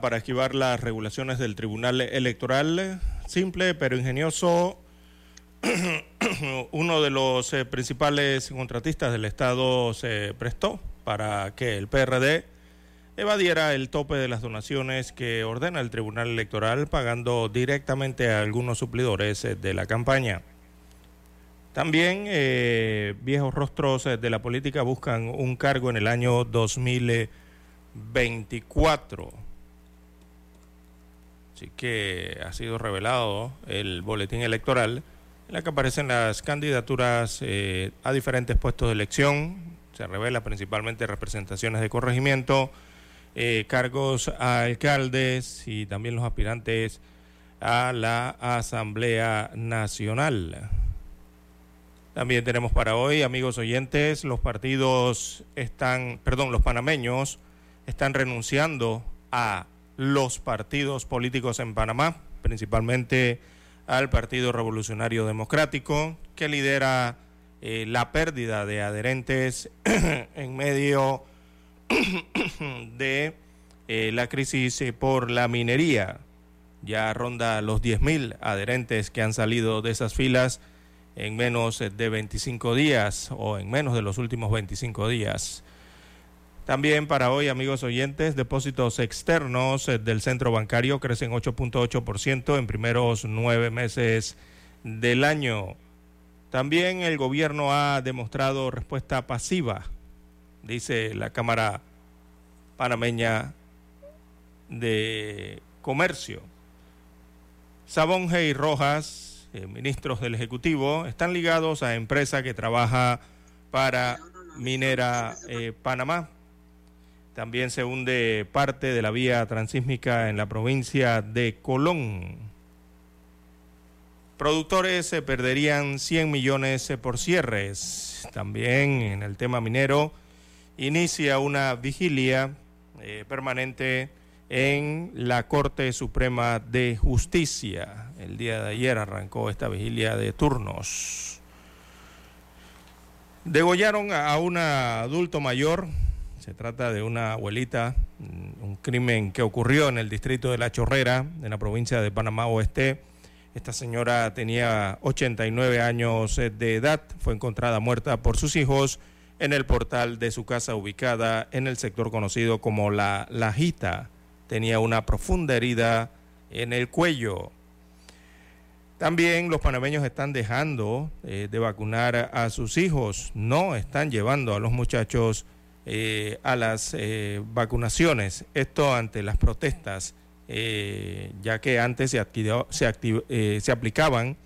Para esquivar las regulaciones del Tribunal Electoral. Simple pero ingenioso. Uno de los eh, principales contratistas del Estado se prestó para que el PRD evadiera el tope de las donaciones que ordena el Tribunal Electoral pagando directamente a algunos suplidores eh, de la campaña. También eh, viejos rostros de la política buscan un cargo en el año 2024. Así que ha sido revelado el boletín electoral en la que aparecen las candidaturas eh, a diferentes puestos de elección. Se revela principalmente representaciones de corregimiento, eh, cargos a alcaldes y también los aspirantes a la Asamblea Nacional. También tenemos para hoy, amigos oyentes, los partidos están, perdón, los panameños están renunciando a los partidos políticos en Panamá, principalmente al Partido Revolucionario Democrático, que lidera eh, la pérdida de adherentes en medio de eh, la crisis eh, por la minería. Ya ronda los 10.000 adherentes que han salido de esas filas en menos de 25 días o en menos de los últimos 25 días. También para hoy, amigos oyentes, depósitos externos eh, del centro bancario crecen 8.8% en primeros nueve meses del año. También el gobierno ha demostrado respuesta pasiva, dice la Cámara Panameña de Comercio. Sabonge y Rojas, eh, ministros del Ejecutivo, están ligados a empresa que trabaja para Minera eh, Panamá. También se hunde parte de la vía transísmica en la provincia de Colón. Productores se perderían 100 millones por cierres. También en el tema minero inicia una vigilia eh, permanente en la Corte Suprema de Justicia. El día de ayer arrancó esta vigilia de turnos. Degollaron a un adulto mayor se trata de una abuelita, mm, un crimen que ocurrió en el distrito de La Chorrera, en la provincia de Panamá Oeste. Esta señora tenía 89 años de edad, fue encontrada muerta por sus hijos en el portal de su casa ubicada en el sector conocido como La Lajita. Tenía una profunda herida en el cuello. También los panameños están dejando eh, de vacunar a sus hijos, no están llevando a los muchachos eh, a las eh, vacunaciones. Esto ante las protestas, eh, ya que antes se, se, se aplicaban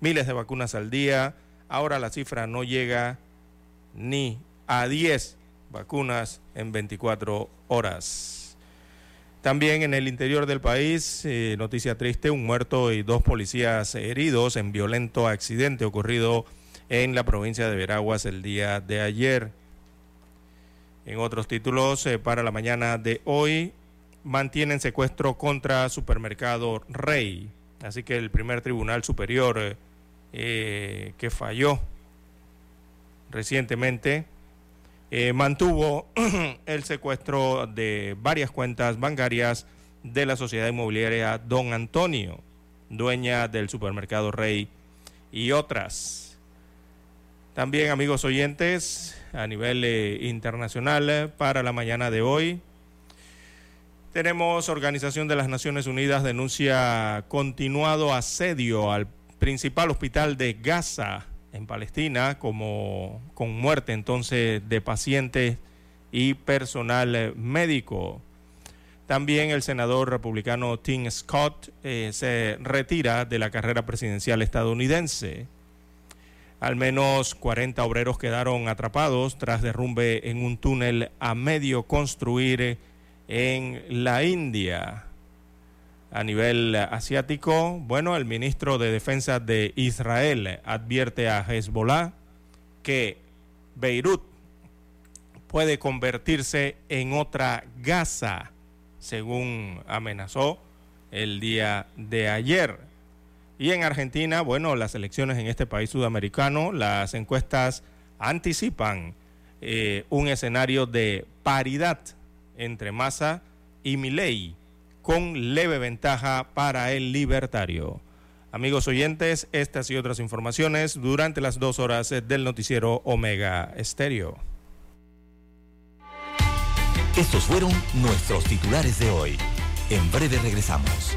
miles de vacunas al día, ahora la cifra no llega ni a 10 vacunas en 24 horas. También en el interior del país, noticia triste, un muerto y dos policías heridos en violento accidente ocurrido en la provincia de Veraguas el día de ayer. En otros títulos, eh, para la mañana de hoy, mantienen secuestro contra Supermercado Rey. Así que el primer tribunal superior eh, eh, que falló recientemente mantuvo el secuestro de varias cuentas bancarias de la sociedad inmobiliaria Don Antonio, dueña del supermercado Rey y otras. También amigos oyentes, a nivel eh, internacional, eh, para la mañana de hoy, tenemos Organización de las Naciones Unidas denuncia continuado asedio al principal hospital de Gaza en Palestina como con muerte entonces de pacientes y personal eh, médico. También el senador republicano Tim Scott se retira de la carrera presidencial estadounidense. Al menos 40 obreros quedaron atrapados tras derrumbe en un túnel a medio construir en la India. A nivel asiático, bueno, el ministro de Defensa de Israel advierte a Hezbollah que Beirut puede convertirse en otra Gaza, según amenazó el día de ayer. Y en Argentina, bueno, las elecciones en este país sudamericano, las encuestas anticipan eh, un escenario de paridad entre Massa y Milei, con leve ventaja para el libertario. Amigos oyentes, estas y otras informaciones durante las dos horas del noticiero Omega Estéreo. Estos fueron nuestros titulares de hoy. En breve regresamos.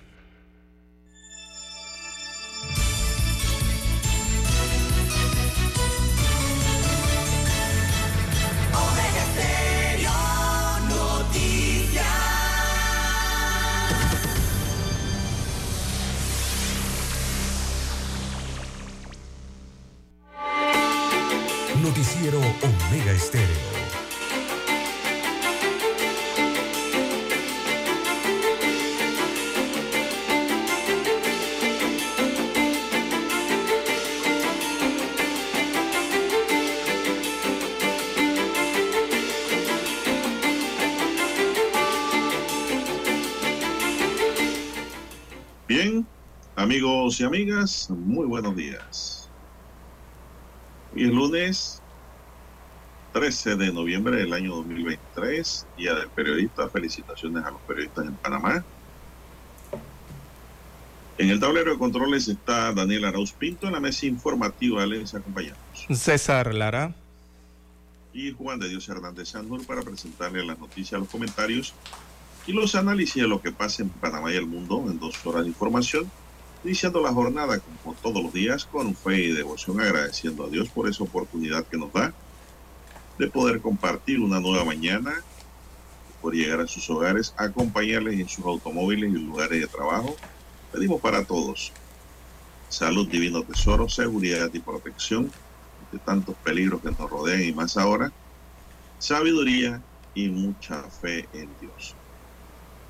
Noticiero Omega Estéreo. Bien, amigos y amigas, muy buenos días. Hoy es lunes 13 de noviembre del año 2023, Día del Periodista. Felicitaciones a los periodistas en Panamá. En el tablero de controles está Daniel Arauz Pinto. En la mesa informativa les acompañamos. César Lara. Y Juan de Dios Hernández Sandur para presentarle las noticias, los comentarios y los análisis de lo que pasa en Panamá y el mundo en dos horas de información iniciando la jornada como todos los días con fe y devoción, agradeciendo a Dios por esa oportunidad que nos da de poder compartir una nueva mañana, por llegar a sus hogares, acompañarles en sus automóviles y lugares de trabajo. Pedimos para todos salud, divino tesoro, seguridad y protección de tantos peligros que nos rodean y más ahora, sabiduría y mucha fe en Dios.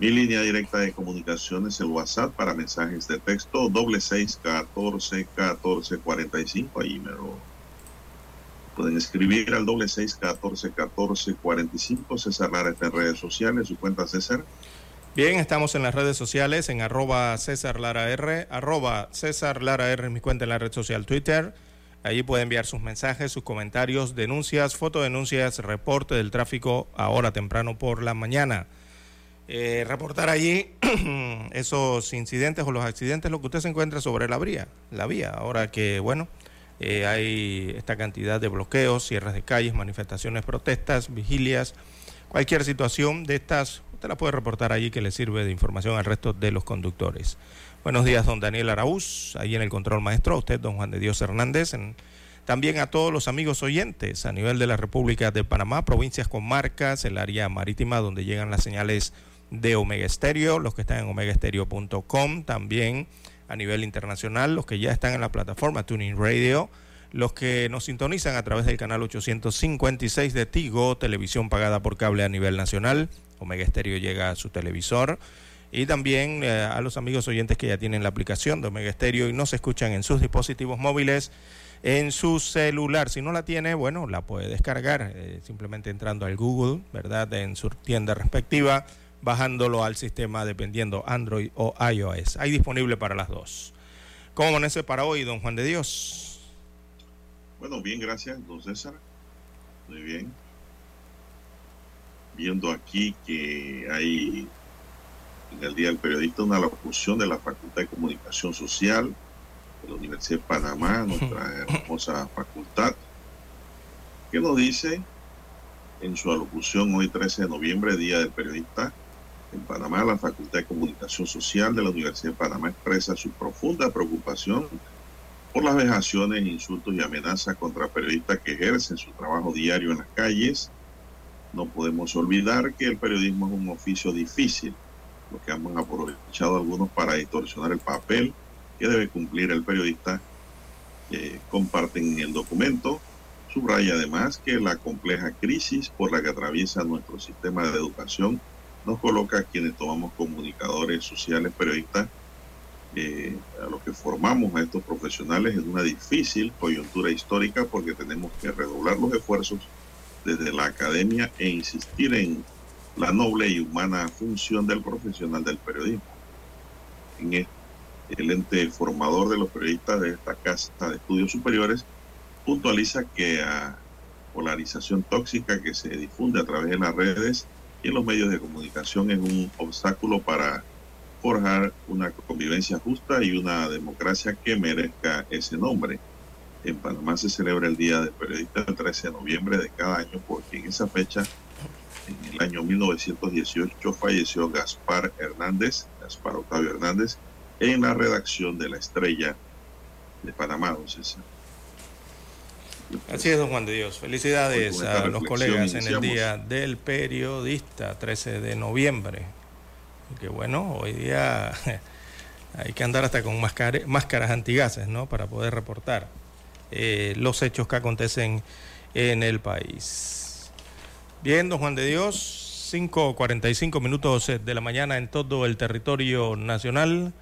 Mi línea directa de comunicación es el WhatsApp para mensajes de texto doble seis catorce catorce cuarenta y cinco. Ahí me lo pueden escribir al doble seis catorce catorce cuarenta y cinco. César Lara está en redes sociales. Su cuenta César. Bien, estamos en las redes sociales en arroba César Lara R, arroba César Lara R mi cuenta en la red social Twitter. Allí puede enviar sus mensajes, sus comentarios, denuncias, fotodenuncias, reporte del tráfico ahora temprano por la mañana. Eh, reportar allí esos incidentes o los accidentes, lo que usted se encuentra sobre la vía, la vía. Ahora que, bueno, eh, hay esta cantidad de bloqueos, cierres de calles, manifestaciones, protestas, vigilias, cualquier situación de estas, usted la puede reportar allí que le sirve de información al resto de los conductores. Buenos días, don Daniel Araúz, ahí en el control maestro, usted, don Juan de Dios Hernández, también a todos los amigos oyentes a nivel de la República de Panamá, provincias, comarcas, el área marítima donde llegan las señales de Omega Estéreo, los que están en omegaestereo.com, también a nivel internacional, los que ya están en la plataforma Tuning Radio, los que nos sintonizan a través del canal 856 de Tigo, televisión pagada por cable a nivel nacional, Omega Estéreo llega a su televisor, y también eh, a los amigos oyentes que ya tienen la aplicación de Omega Estéreo y nos escuchan en sus dispositivos móviles en su celular. Si no la tiene, bueno, la puede descargar eh, simplemente entrando al Google, ¿verdad? En su tienda respectiva, bajándolo al sistema dependiendo Android o iOS. Hay disponible para las dos. ¿Cómo amanece para hoy, don Juan de Dios? Bueno, bien, gracias, don César. Muy bien. Viendo aquí que hay en el Día del Periodista una locución de la Facultad de Comunicación Social de la Universidad de Panamá, nuestra hermosa facultad, que nos dice en su alocución hoy 13 de noviembre, Día del Periodista, en Panamá, la Facultad de Comunicación Social de la Universidad de Panamá expresa su profunda preocupación por las vejaciones, insultos y amenazas contra periodistas que ejercen su trabajo diario en las calles. No podemos olvidar que el periodismo es un oficio difícil, lo que han aprovechado algunos para distorsionar el papel que debe cumplir el periodista. Eh, comparten el documento. Subraya además que la compleja crisis por la que atraviesa nuestro sistema de educación nos coloca a quienes tomamos comunicadores sociales, periodistas, eh, a los que formamos a estos profesionales en una difícil coyuntura histórica porque tenemos que redoblar los esfuerzos desde la academia e insistir en la noble y humana función del profesional del periodismo. En el ente formador de los periodistas de esta casa de estudios superiores puntualiza que a polarización tóxica que se difunde a través de las redes y en los medios de comunicación es un obstáculo para forjar una convivencia justa y una democracia que merezca ese nombre. En Panamá se celebra el Día del Periodista el 13 de noviembre de cada año porque en esa fecha, en el año 1918, falleció Gaspar Hernández, Gaspar Octavio Hernández, en la redacción de La Estrella de Panamá, don Así es, don Juan de Dios. Felicidades a los colegas en el Día del Periodista, 13 de noviembre. Que bueno, hoy día hay que andar hasta con máscaras antigases, ¿no? Para poder reportar eh, los hechos que acontecen en el país. Bien, don Juan de Dios, 5.45 minutos de la mañana en todo el territorio nacional.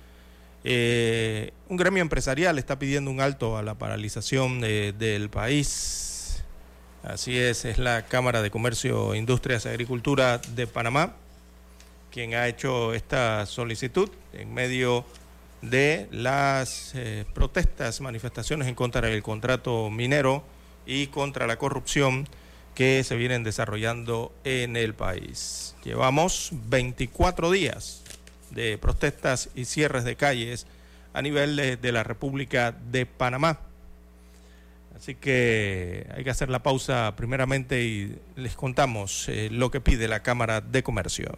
Eh, un gremio empresarial está pidiendo un alto a la paralización del país. Así es, es la Cámara de Comercio, Industrias y Agricultura de Panamá quien ha hecho esta solicitud en medio de las eh, protestas, manifestaciones en contra del contrato minero y contra la corrupción que se vienen desarrollando en el país. Llevamos 24 días de protestas y cierres de calles a nivel de, la República de Panamá. Así que hay que hacer la pausa primeramente y les contamos eh, lo que pide la Cámara de Comercio.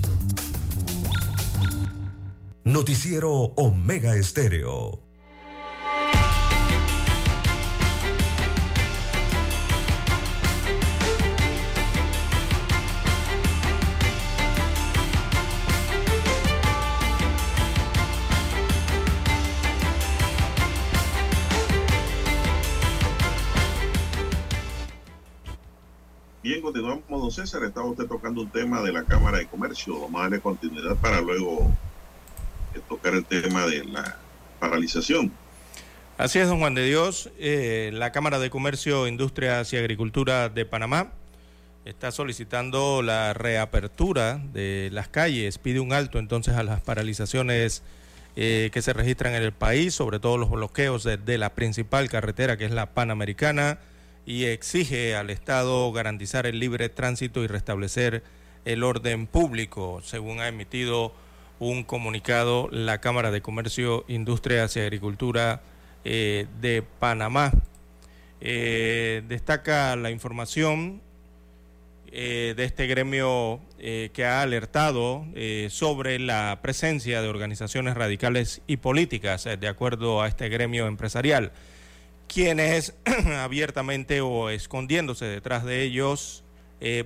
Noticiero Omega Estéreo. Bien, continuamos, don César. Estaba usted tocando un tema de la Cámara de Comercio. Vamos a darle continuidad para luego tocar el tema de la paralización. Así es, don Juan de Dios. Eh, la Cámara de Comercio, Industrias y Agricultura de Panamá está solicitando la reapertura de las calles, pide un alto entonces a las paralizaciones eh, que se registran en el país, sobre todo los bloqueos de, la principal carretera que es la Panamericana, y exige al Estado garantizar el libre tránsito y restablecer el orden público, según ha emitido un comunicado la Cámara de Comercio, Industrias y Agricultura eh, de Panamá. Eh, destaca la información eh, de este gremio que ha alertado sobre la presencia de organizaciones radicales y políticas, de acuerdo a este gremio empresarial, quienes abiertamente o escondiéndose detrás de ellos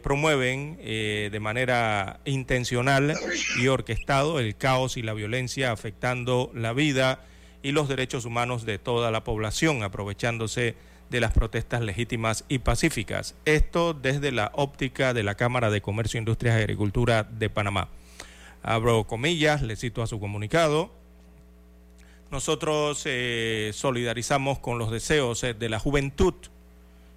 promueven de manera intencional y orquestado el caos y la violencia afectando la vida y los derechos humanos de toda la población, aprovechándose de las protestas legítimas y pacíficas. Esto desde la óptica de la Cámara de Comercio, Industrias y Agricultura de Panamá. Abro comillas, le cito a su comunicado. Nosotros eh, solidarizamos con los deseos eh, de la juventud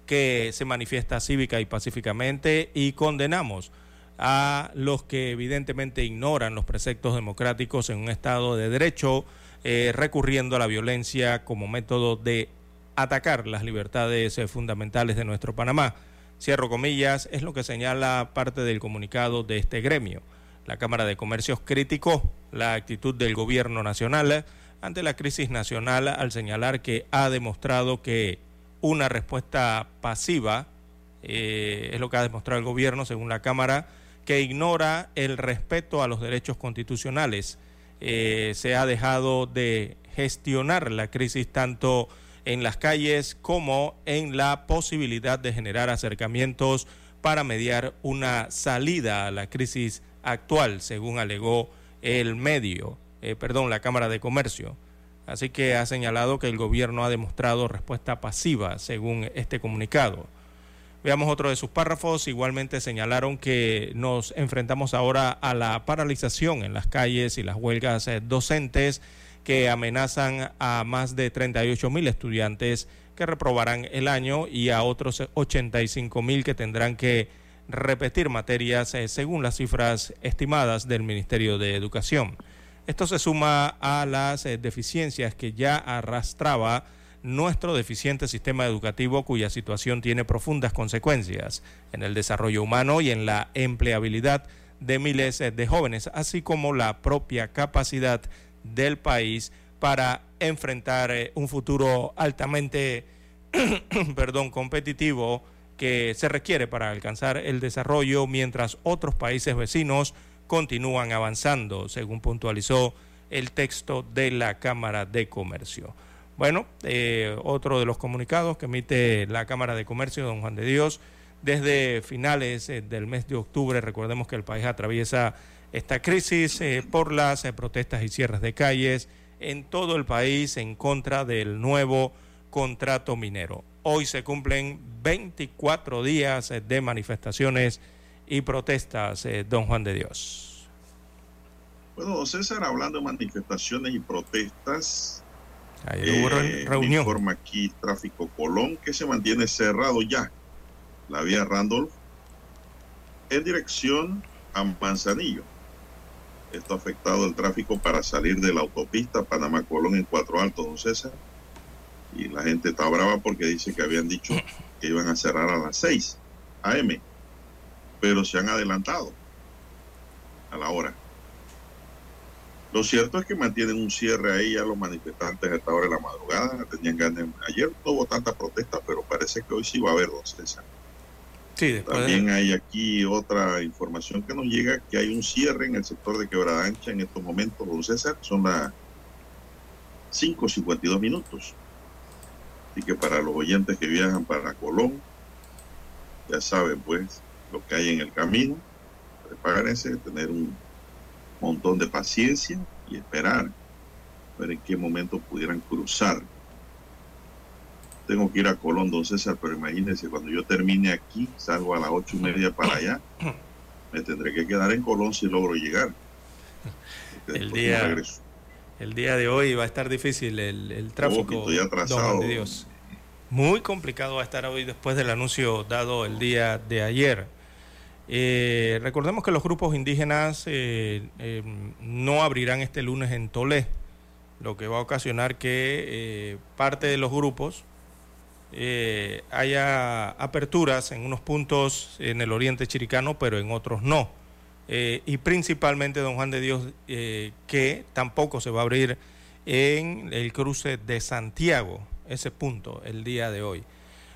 que se manifiesta cívica y pacíficamente y condenamos a los que evidentemente ignoran los preceptos democráticos en un Estado de Derecho, eh, recurriendo a la violencia como método de atacar las libertades eh, fundamentales de nuestro Panamá. Cierro comillas, es lo que señala parte del comunicado de este gremio. La Cámara de Comercios criticó la actitud del gobierno nacional ante la crisis nacional al señalar que ha demostrado que una respuesta pasiva eh, es lo que ha demostrado el gobierno, según la Cámara, que ignora el respeto a los derechos constitucionales. Eh, se ha dejado de gestionar la crisis tanto en las calles como en la posibilidad de generar acercamientos para mediar una salida a la crisis actual, según alegó el medio, eh, perdón, la Cámara de Comercio. Así que ha señalado que el gobierno ha demostrado respuesta pasiva, según este comunicado. Veamos otro de sus párrafos. Igualmente señalaron que nos enfrentamos ahora a la paralización en las calles y las huelgas eh, docentes que amenazan a más de 38 mil estudiantes que reprobarán el año y a otros 85 mil que tendrán que repetir materias eh, según las cifras estimadas del Ministerio de Educación. Esto se suma a las eh, deficiencias que ya arrastraba nuestro deficiente sistema educativo cuya situación tiene profundas consecuencias en el desarrollo humano y en la empleabilidad de miles eh, de jóvenes, así como la propia capacidad del país para enfrentar eh, un futuro altamente perdón, competitivo que se requiere para alcanzar el desarrollo mientras otros países vecinos continúan avanzando, según puntualizó el texto de la Cámara de Comercio. Bueno, eh, otro de los comunicados que emite la Cámara de Comercio, don Juan de Dios, desde finales eh, del mes de octubre, recordemos que el país atraviesa esta crisis eh, por las protestas y cierres de calles en todo el país en contra del nuevo contrato minero. Hoy se cumplen 24 días de manifestaciones y protestas, don Juan de Dios. Bueno, don César, hablando de manifestaciones y protestas, Ayer hubo reunión. informa aquí Tráfico Colón que se mantiene cerrado ya la vía Randolph en dirección a Manzanillo. Esto ha afectado el tráfico para salir de la autopista Panamá-Colón en Cuatro Altos, don César. Y la gente está brava porque dice que habían dicho que iban a cerrar a las 6 a.m., pero se han adelantado a la hora. Lo cierto es que mantienen un cierre ahí a los manifestantes a esta hora de la madrugada. Tenían ganas. Ayer no hubo tanta protesta, pero parece que hoy sí va a haber, don César. También hay aquí otra información que nos llega, que hay un cierre en el sector de Quebrada Ancha en estos momentos, don César, son las 5.52 minutos. Así que para los oyentes que viajan para Colón, ya saben pues lo que hay en el camino, prepárense, tener un montón de paciencia y esperar, ver en qué momento pudieran cruzar tengo que ir a Colón, don César, pero imagínense, cuando yo termine aquí, salgo a las ocho y media para allá, me tendré que quedar en Colón si logro llegar. El día, el día de hoy va a estar difícil el, el tráfico. estoy atrasado. Dios. Muy complicado va a estar hoy después del anuncio dado el día de ayer. Eh, recordemos que los grupos indígenas eh, eh, no abrirán este lunes en Tolé, lo que va a ocasionar que parte de los grupos haya aperturas en unos puntos en el oriente chiricano, pero en otros no. y principalmente, don Juan de Dios, que tampoco se va a abrir en el cruce de Santiago, ese punto, el día de hoy.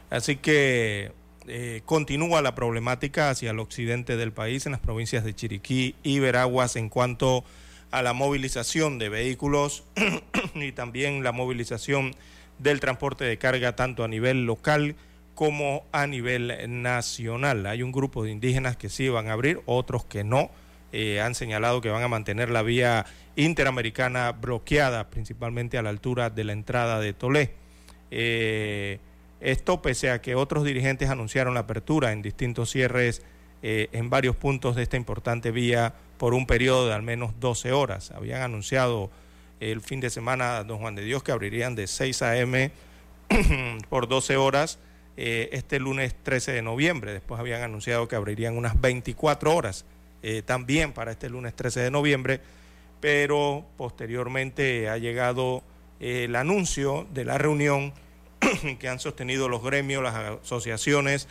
Así que eh, continúa la problemática hacia el occidente del país, en las provincias de Chiriquí y Veraguas, en cuanto a la movilización de vehículos y también la movilización del transporte de carga tanto a nivel local como a nivel nacional. Hay un grupo de indígenas que sí van a abrir, otros que no. Eh, han señalado que van a mantener la vía interamericana bloqueada, principalmente a la altura de la entrada de Tolé. Eh, esto pese a que otros dirigentes anunciaron la apertura en distintos cierres eh, en varios puntos de esta importante vía por un periodo de al menos 12 horas. Habían anunciado el fin de semana, don Juan de Dios, que abrirían de 6 a.m. por 12 horas eh, este lunes 13 de noviembre. Después habían anunciado que abrirían unas 24 horas eh, también para este lunes 13 de noviembre, pero posteriormente ha llegado el anuncio de la reunión que han sostenido los gremios, las asociaciones,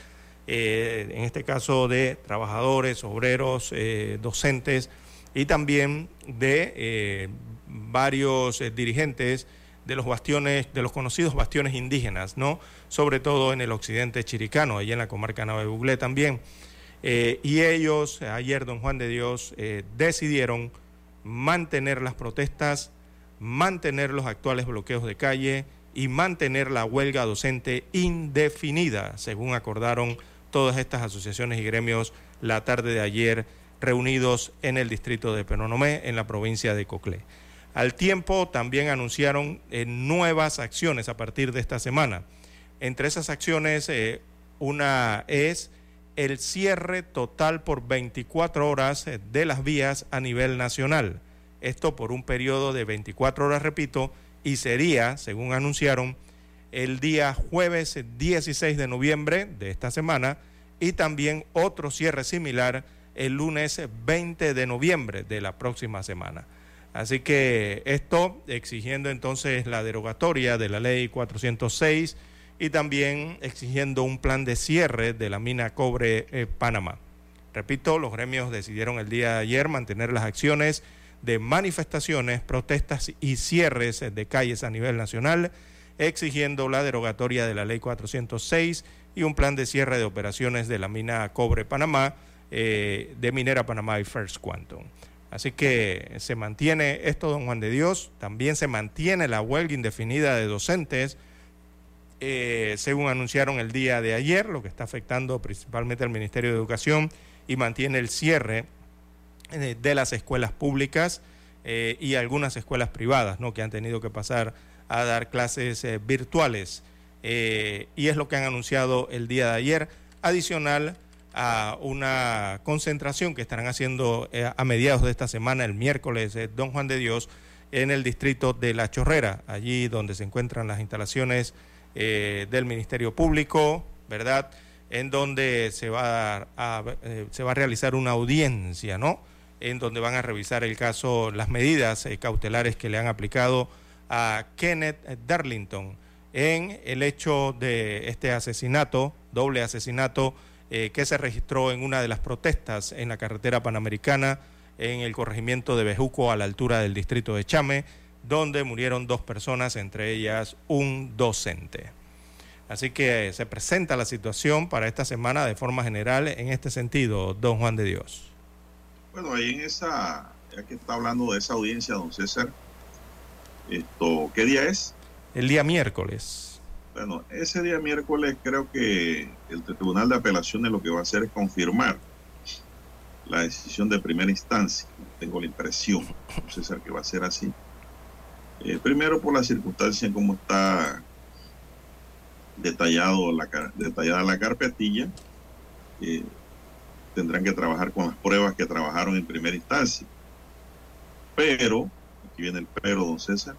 eh, en este caso de trabajadores, obreros, eh, docentes y también de eh, varios dirigentes de los bastiones, de los conocidos bastiones indígenas, ¿no? Sobre todo en el occidente chiricano, allí en la comarca Nave Buglé también. y ellos, ayer, don Juan de Dios, decidieron mantener las protestas, mantener los actuales bloqueos de calle, y mantener la huelga docente indefinida, según acordaron todas estas asociaciones y gremios la tarde de ayer reunidos en el distrito de Penonomé, en la provincia de Coclé. Al tiempo también anunciaron eh, nuevas acciones a partir de esta semana. Entre esas acciones, eh, una es el cierre total por 24 horas eh, de las vías a nivel nacional. Esto por un periodo de 24 horas, repito, y sería, según anunciaron, el día jueves 16 de noviembre de esta semana y también otro cierre similar el lunes 20 de noviembre de la próxima semana. Así que esto exigiendo entonces la derogatoria de la ley 406 y también exigiendo un plan de cierre de la mina cobre eh, Panamá. Repito, los gremios decidieron el día de ayer mantener las acciones de manifestaciones, protestas y cierres de calles a nivel nacional, exigiendo la derogatoria de la ley 406 y un plan de cierre de operaciones de la mina Cobre Panamá, eh, de Minera Panamá y First Quantum. Así que se mantiene esto, don Juan de Dios, también se mantiene la huelga indefinida de docentes, eh, según anunciaron el día de ayer, lo que está afectando principalmente al Ministerio de Educación y mantiene el cierre de las escuelas públicas eh, y algunas escuelas privadas, ¿no? que han tenido que pasar a dar clases eh, virtuales. y es lo que han anunciado el día de ayer, adicional a una concentración que estarán haciendo a mediados de esta semana, el miércoles, Don Juan de Dios, en el distrito de La Chorrera, allí donde se encuentran las instalaciones del Ministerio Público, ¿verdad? En donde se va a, se va a realizar una audiencia, ¿no? En donde van a revisar el caso, las medidas eh, cautelares que le han aplicado a Kenneth Darlington en el hecho de este asesinato, doble asesinato, eh, que se registró en una de las protestas en la carretera panamericana en el corregimiento de Bejuco a la altura del distrito de Chame, donde murieron dos personas, entre ellas un docente. Así que se presenta la situación para esta semana de forma general en este sentido, don Juan de Dios. Bueno, ahí en esa, ya que está hablando de esa audiencia, don César, esto, ¿qué día es? El día miércoles. Bueno, ese día miércoles creo que el Tribunal de Apelaciones lo que va a hacer es confirmar la decisión de primera instancia. Tengo la impresión, don César, que va a ser así. Eh, primero por la circunstancia en cómo está detallado la, detallada la carpetilla, eh, tendrán que trabajar con las pruebas que trabajaron en primera instancia. Pero, aquí viene el pero, don César,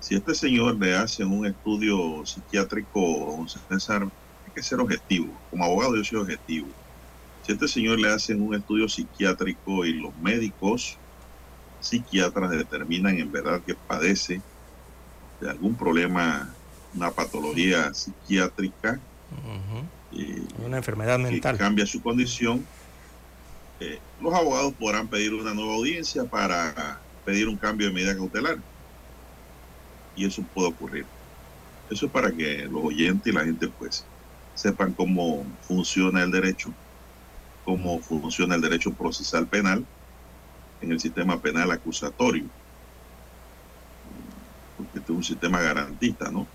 si este señor le hace un estudio psiquiátrico, don César, hay que ser objetivo. Como abogado yo soy objetivo. Si este señor le hacen un estudio psiquiátrico y los médicos psiquiatras determinan en verdad que padece de algún problema, una patología psiquiátrica, eh, una enfermedad mental, cambia su condición, eh, los abogados podrán pedir una nueva audiencia para pedir un cambio de medida cautelar. Y eso puede ocurrir. Eso es para que los oyentes y la gente pues sepan cómo funciona el derecho, cómo funciona el derecho procesal penal en el sistema penal acusatorio. Porque este es un sistema garantista, ¿no?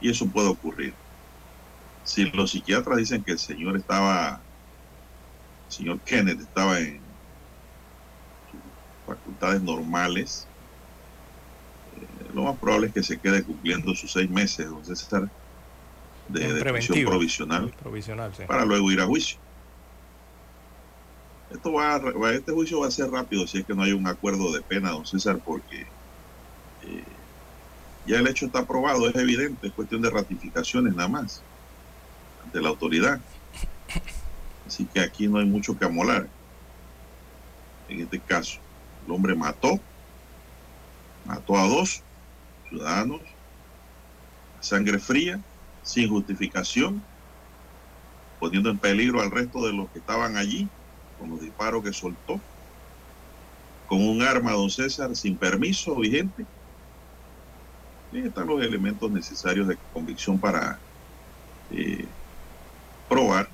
Y eso puede ocurrir. Si los psiquiatras dicen que el señor estaba el señor Kenneth estaba en sus facultades normales, eh, lo más probable es que se quede cumpliendo sus seis meses, don César, de detención provisional, provisional para luego ir a juicio. Esto va, este juicio va a ser rápido si es que no hay un acuerdo de pena, don César, porque eh, ya el hecho está aprobado, es evidente, es cuestión de ratificaciones nada más ante la autoridad. Así que aquí no hay mucho que amolar. En este caso, el hombre mató, mató a dos ciudadanos, a sangre fría, sin justificación, poniendo en peligro al resto de los que estaban allí con los disparos que soltó, con un arma, don César, sin permiso vigente. Y están los elementos necesarios de convicción para eh, probar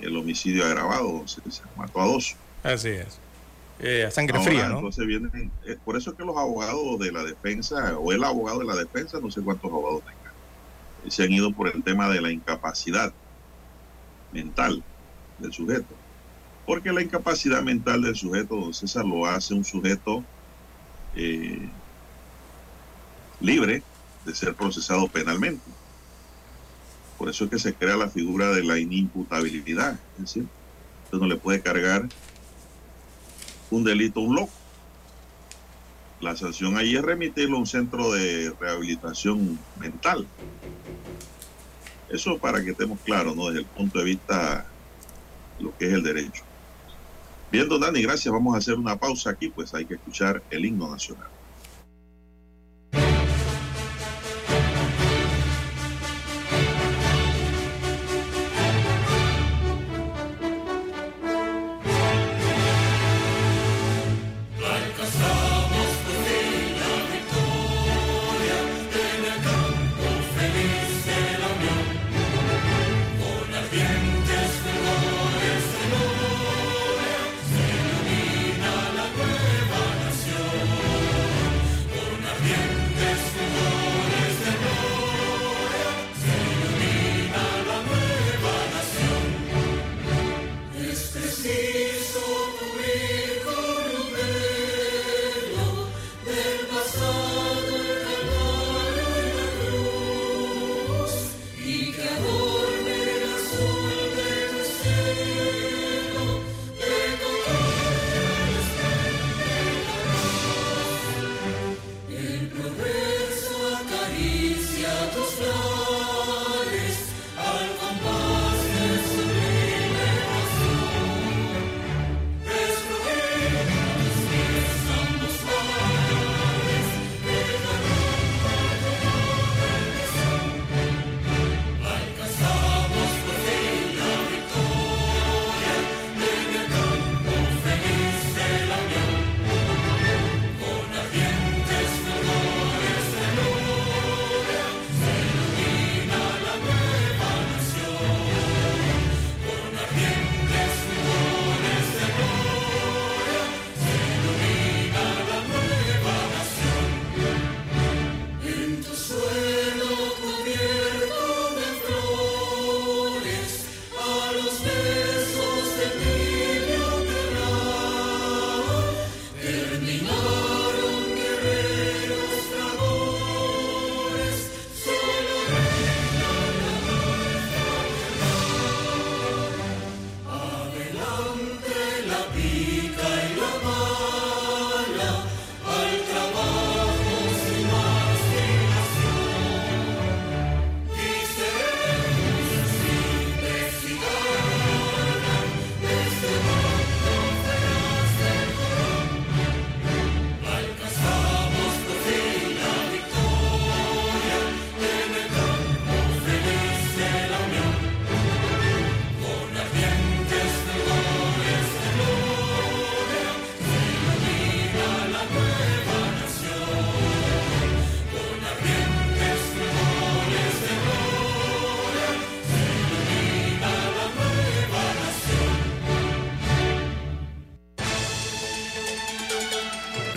el homicidio agravado, se, mató a dos. Así es. Eh, a sangre fría, ¿no? Entonces vienen, eh, por eso es que los abogados de la defensa, o el abogado de la defensa, no sé cuántos abogados tengan, eh, se han ido por el tema de la incapacidad mental del sujeto. Porque la incapacidad mental del sujeto, don César, lo hace un sujeto libre de ser procesado penalmente. Por eso es que se crea la figura de la inimputabilidad. Es decir, usted no le puede cargar un delito a un loco. La sanción ahí es remitirlo a un centro de rehabilitación mental. Eso para que estemos claros, ¿no? Desde el punto de vista de lo que es el derecho. Bien, don Dani, gracias. Vamos a hacer una pausa aquí, pues hay que escuchar el himno nacional.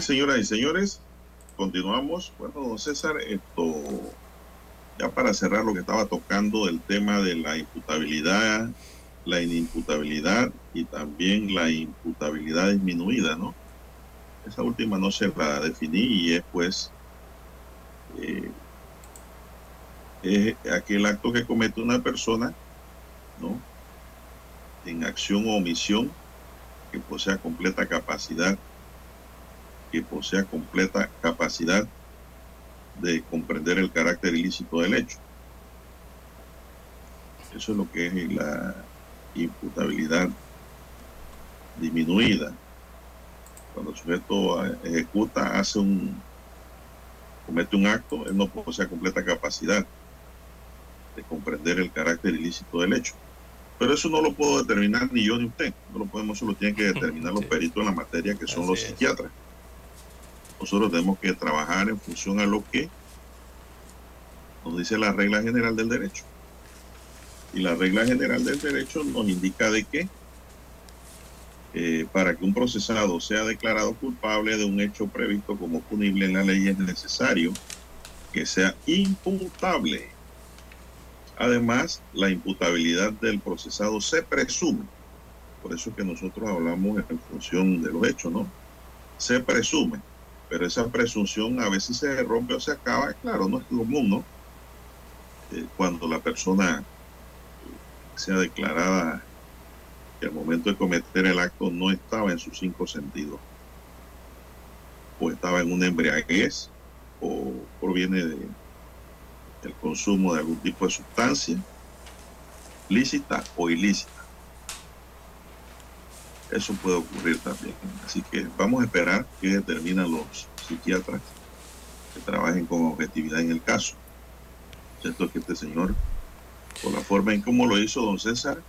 Señoras y señores, continuamos. Bueno, don César, esto, ya para cerrar lo que estaba tocando, el tema de la imputabilidad, la inimputabilidad y también la imputabilidad disminuida, ¿no? Esa última no se la definí y es pues eh, es aquel acto que comete una persona, ¿no? En acción o omisión que posea completa capacidad que posea completa capacidad de comprender el carácter ilícito del hecho. Eso es lo que es la imputabilidad disminuida. Cuando el sujeto ejecuta, hace un, comete un acto, él no posee completa capacidad de comprender el carácter ilícito del hecho. Pero eso no lo puedo determinar ni yo ni usted. No lo podemos, eso lo tienen que determinar los peritos en la materia, que son los psiquiatras nosotros tenemos que trabajar en función a lo que nos dice la regla general del derecho. Y la regla general del derecho nos indica de que eh, para que un procesado sea declarado culpable de un hecho previsto como punible en la ley es necesario que sea imputable. Además, la imputabilidad del procesado se presume. Por eso es que nosotros hablamos en función de los hechos, ¿no? Se presume pero esa presunción a veces se rompe o se acaba, claro, no es común, ¿no? Eh, cuando la persona sea declarada que al momento de cometer el acto no estaba en sus cinco sentidos, o estaba en una embriaguez, o proviene de, del consumo de algún tipo de sustancia, lícita o ilícita. Eso puede ocurrir también. Así que vamos a esperar que determinan los psiquiatras que trabajen con objetividad en el caso. Cierto que este señor, por la forma en cómo lo hizo don César,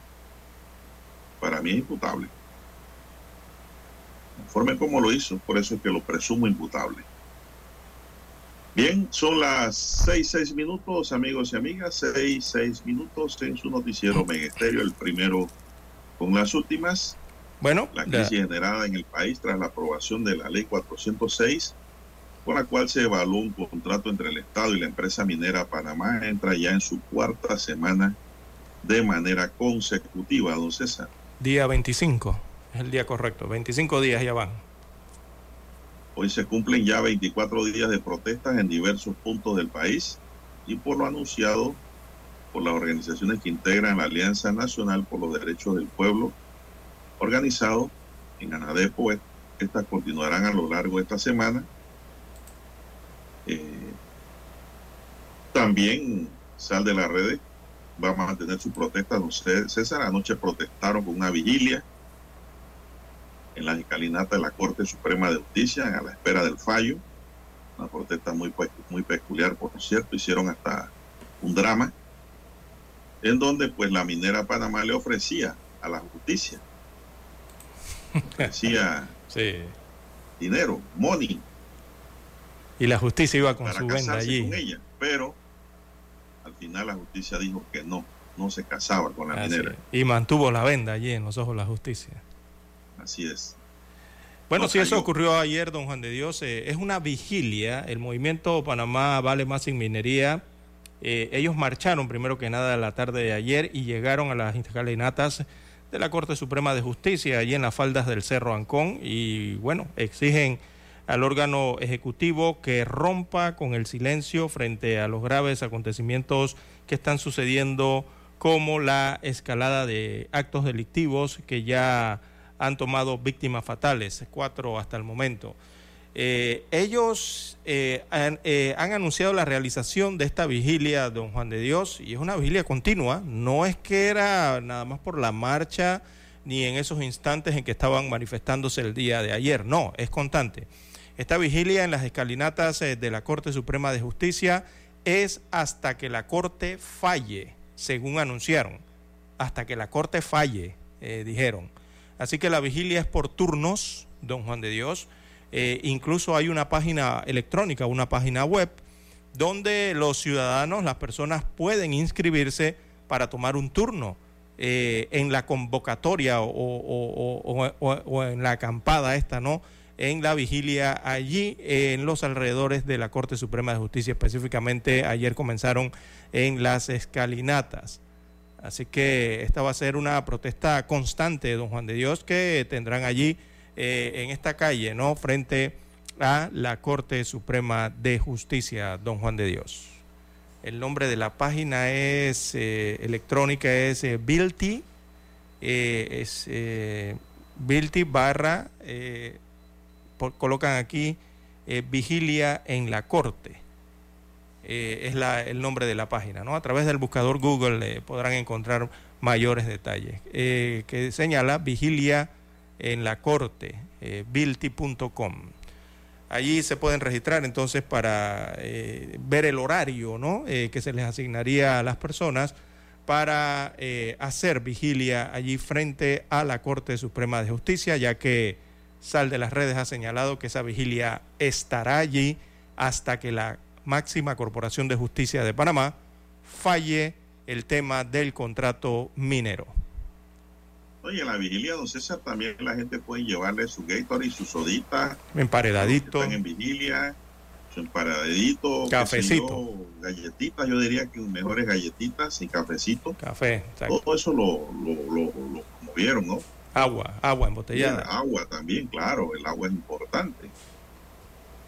para mí es imputable. La forma en cómo lo hizo, por eso es que lo presumo imputable. Bien, son las seis, seis minutos, amigos y amigas, seis, seis minutos en su noticiero Megesterio, el primero con las últimas. Bueno, la crisis generada en el país tras la aprobación de la ley 406, con la cual se evaluó un contrato entre el Estado y la empresa minera Panamá, entra ya en su cuarta semana de manera consecutiva, don César. Día 25, es el día correcto, 25 días ya van. Hoy se cumplen ya 24 días de protestas en diversos puntos del país y por lo anunciado por las organizaciones que integran la Alianza Nacional por los Derechos del Pueblo, organizado en Anadepo. Estas continuarán a lo largo de esta semana. Eh, también Sal de la Red va a mantener su protesta. Sé, César, anoche protestaron con una vigilia en la escalinata de la Corte Suprema de Justicia a la espera del fallo. Una protesta muy, muy peculiar, por cierto. Hicieron hasta un drama en donde pues la minera Panamá le ofrecía a la justicia decía dinero, money. Y la justicia iba con su venda allí. Con ella, pero al final la justicia dijo que no, no se casaba con la minera. Y mantuvo la venda allí en los ojos de la justicia. Así es. Bueno, si eso ocurrió ayer, don Juan de Dios, eh, es una vigilia. El movimiento Panamá Vale Más sin Minería. Eh, ellos marcharon primero que nada la tarde de ayer y llegaron a las escalinatas de la Corte Suprema de Justicia, allí en las faldas del Cerro Ancón, y bueno, exigen al órgano ejecutivo que rompa con el silencio frente a los graves acontecimientos que están sucediendo, como la escalada de actos delictivos que ya han tomado víctimas fatales, cuatro hasta el momento. Ellos han, han, anunciado la realización de esta vigilia, don Juan de Dios, y es una vigilia continua, no es que era nada más por la marcha ni en esos instantes en que estaban manifestándose el día de ayer, no, es constante. Esta vigilia en las escalinatas de la Corte Suprema de Justicia es hasta que la Corte falle, según anunciaron, hasta que la Corte falle, eh, dijeron. Así que la vigilia es por turnos, don Juan de Dios. Eh, incluso hay una página electrónica, una página web, donde los ciudadanos, las personas pueden inscribirse para tomar un turno eh, en la convocatoria o, en la acampada esta, ¿no? En la vigilia allí, en los alrededores de la Corte Suprema de Justicia, específicamente ayer comenzaron en las escalinatas. Así que esta va a ser una protesta constante, don Juan de Dios, que tendrán allí eh, en esta calle, ¿no? Frente a la Corte Suprema de Justicia, don Juan de Dios. El nombre de la página es eh, electrónica es eh, Bilty, eh, es barra, colocan aquí Vigilia en la Corte. es la, el nombre de la página, ¿no? A través del buscador Google podrán encontrar mayores detalles. que señala Vigilia en la Corte, bilty.com. Allí se pueden registrar entonces para eh, ver el horario ¿no? Eh, que se les asignaría a las personas para eh, hacer vigilia allí frente a la Corte Suprema de Justicia, ya que Sal de las Redes ha señalado que esa vigilia estará allí hasta que la máxima Corporación de Justicia de Panamá falle el tema del contrato minero. Oye, en la vigilia, don César, también la gente puede llevarle su Gatorade y su sodita. Emparedadito. Están en vigilia, su emparedadito. Cafecito. galletitas, yo diría que mejores galletitas sin cafecito. Café, Todo eso lo, lo, movieron, ¿no? Agua, agua embotellada. agua también, claro, el agua es importante.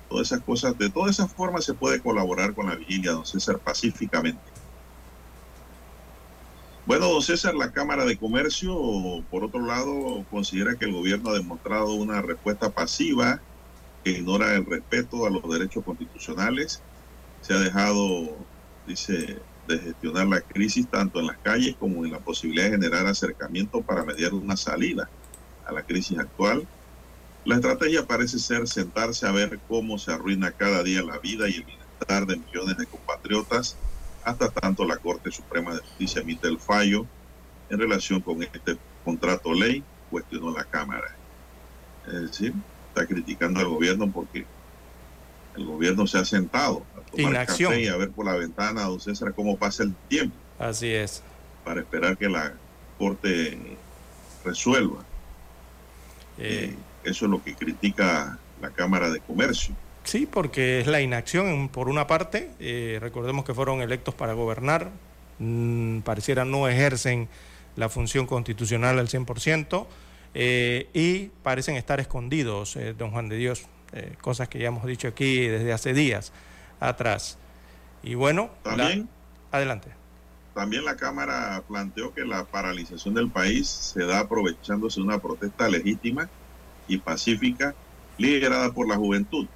Todas esas cosas, de todas esas formas se puede colaborar con la vigilia, don César, pacíficamente. Bueno, don César, la Cámara de Comercio, por otro lado, considera que el gobierno ha demostrado una respuesta pasiva que ignora el respeto a los derechos constitucionales. Se ha dejado, dice, de gestionar la crisis tanto en las calles como en la posibilidad de generar acercamiento para mediar una salida a la crisis actual. La estrategia parece ser sentarse a ver cómo se arruina cada día la vida y el bienestar de millones de compatriotas hasta tanto la Corte Suprema de Justicia emite el fallo en relación con este contrato ley, cuestionó la Cámara. Es decir, está criticando al gobierno porque el gobierno se ha sentado a tomar café y a ver por la ventana, don César, cómo pasa el tiempo. Así es. Para esperar que la Corte resuelva. Eh, eso es lo que critica la Cámara de Comercio. Sí, porque es la inacción por una parte. Eh, recordemos que fueron electos para gobernar. Mm, pareciera no ejercen la función constitucional al 100% eh, y parecen estar escondidos, eh, don Juan de Dios. cosas que ya hemos dicho aquí desde hace días atrás. Y bueno, también. adelante. También la Cámara planteó que la paralización del país se da aprovechándose de una protesta legítima y pacífica liderada por la juventud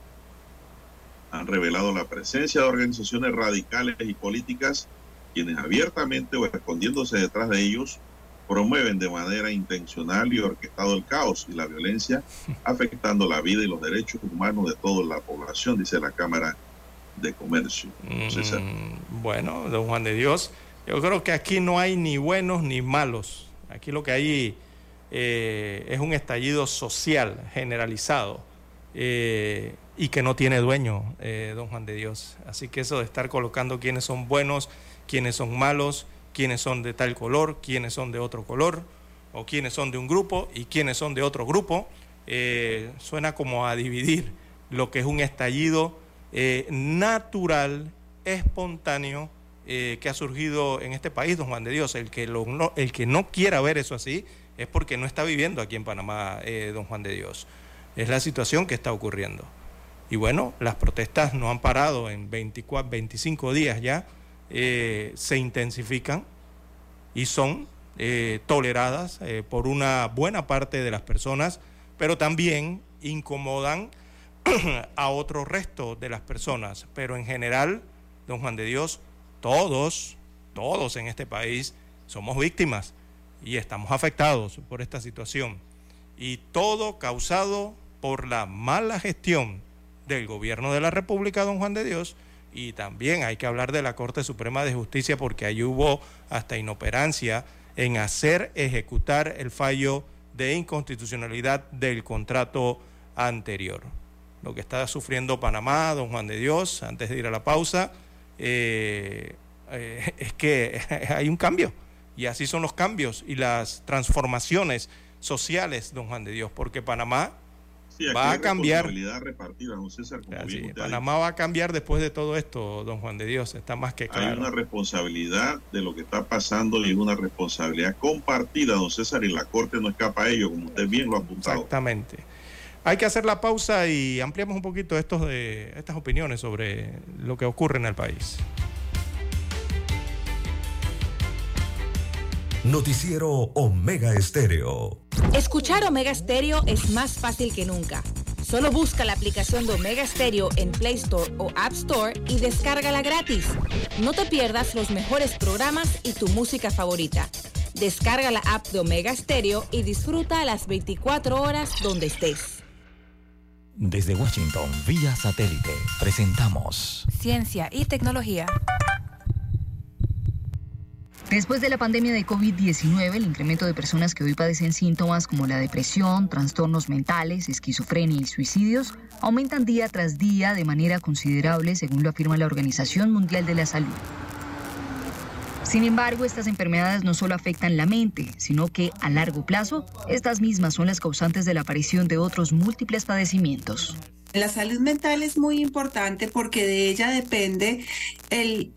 han revelado la presencia de organizaciones radicales y políticas quienes abiertamente o escondiéndose detrás de ellos promueven de manera intencional y orquestado el caos y la violencia, afectando la vida y los derechos humanos de toda la población, dice la Cámara de Comercio. Mm, bueno, don Juan de Dios, yo creo que aquí no hay ni buenos ni malos. Aquí lo que hay eh, es un estallido social generalizado. Eh, y que no tiene dueño, eh, don Juan de Dios. Así que eso de estar colocando quiénes son buenos, quiénes son malos, quiénes son de tal color, quiénes son de otro color, o quiénes son de un grupo y quiénes son de otro grupo, eh, suena como a dividir lo que es un estallido eh, natural, espontáneo, que ha surgido en este país, don Juan de Dios. El que, el que no quiera ver eso así es porque no está viviendo aquí en Panamá, don Juan de Dios. Es la situación que está ocurriendo. Y bueno, las protestas no han parado en 24, 25 días ya, eh, se intensifican y son eh, toleradas eh, por una buena parte de las personas, pero también incomodan a otro resto de las personas, pero en general, don Juan de Dios, todos, todos en este país somos víctimas y estamos afectados por esta situación. Y todo causado por la mala gestión del gobierno de la República, don Juan de Dios, y también hay que hablar de la Corte Suprema de Justicia porque ahí hubo hasta inoperancia en hacer ejecutar el fallo de inconstitucionalidad del contrato anterior. Lo que está sufriendo Panamá, don Juan de Dios, antes de ir a la pausa, eh, eh, es que hay un cambio. Y así son los cambios y las transformaciones sociales, don Juan de Dios, porque Panamá va a cambiar. Repartida, don César, Panamá va a cambiar después de todo esto, don Juan de Dios, está más que claro. Hay una responsabilidad de lo que está pasando y una responsabilidad compartida, don César, y la Corte no escapa a ello, como usted bien lo ha apuntado. Exactamente. Hay que hacer la pausa y ampliamos un poquito estos de, estas opiniones sobre lo que ocurre en el país. Noticiero Omega Estéreo. Escuchar Omega Estéreo es más fácil que nunca. Solo busca la aplicación de Omega Stereo en Play Store o App Store y descárgala gratis. No te pierdas los mejores programas y tu música favorita. Descarga la app de Omega Stereo y disfruta a las 24 horas donde estés. Desde Washington, vía satélite, presentamos Ciencia y Tecnología. Después de la pandemia de COVID-19, el incremento de personas que hoy padecen síntomas como la depresión, trastornos mentales, esquizofrenia y suicidios aumentan día tras día de manera considerable, según lo afirma la Organización Mundial de la Salud. Sin embargo, estas enfermedades no solo afectan la mente, sino que a largo plazo, estas mismas son las causantes de la aparición de otros múltiples padecimientos. La salud mental es muy importante porque de ella depende el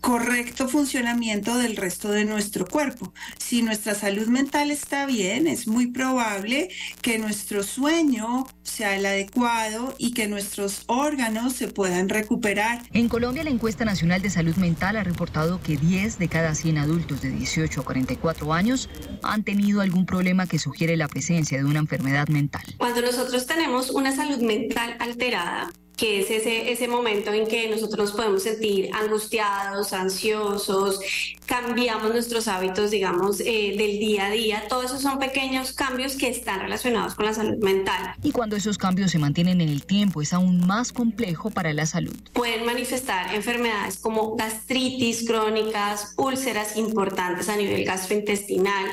correcto funcionamiento del resto de nuestro cuerpo. Si nuestra salud mental está bien, es muy probable que nuestro sueño sea el adecuado y que nuestros órganos se puedan recuperar. En Colombia, la encuesta nacional de salud mental ha reportado que 10 de cada 100 adultos de 18 a 44 años han tenido algún problema que sugiere la presencia de una enfermedad mental. Cuando nosotros tenemos una salud mental alterada, que es ese, ese momento en que nosotros nos podemos sentir angustiados, ansiosos, cambiamos nuestros hábitos, digamos, eh, del día a día. Todos esos son pequeños cambios que están relacionados con la salud mental. Y cuando esos cambios se mantienen en el tiempo, es aún más complejo para la salud. Pueden manifestar enfermedades como gastritis crónicas, úlceras importantes a nivel gastrointestinal,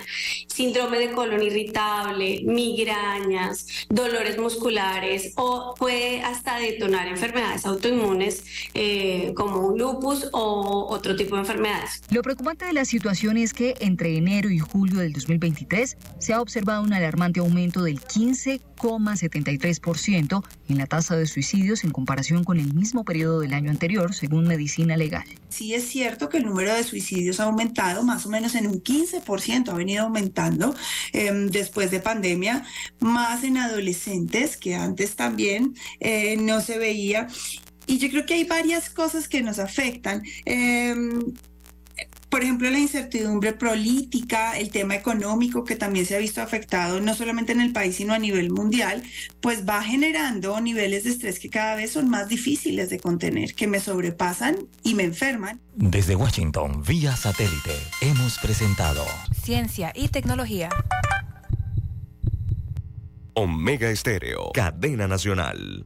síndrome de colon irritable, migrañas, dolores musculares o puede hasta detonar enfermedades autoinmunes eh, como un lupus o otro tipo de enfermedades. Lo preocupante de la situación es que entre enero y julio del 2023 se ha observado un alarmante aumento del 15,73% en la tasa de suicidios en comparación con el mismo periodo del año anterior, según Medicina Legal. Sí es cierto que el número de suicidios ha aumentado más o menos en un 15%, ha venido aumentando em, después de pandemia, más en adolescentes que antes también eh, no se veía. Y yo creo que hay varias cosas que nos afectan. Em, por ejemplo, la incertidumbre política, el tema económico que también se ha visto afectado no solamente en el país, sino a nivel mundial, pues va generando niveles de estrés que cada vez son más difíciles de contener, que me sobrepasan y me enferman. Desde Washington, vía satélite, hemos presentado Ciencia y Tecnología. Omega Estéreo, cadena nacional.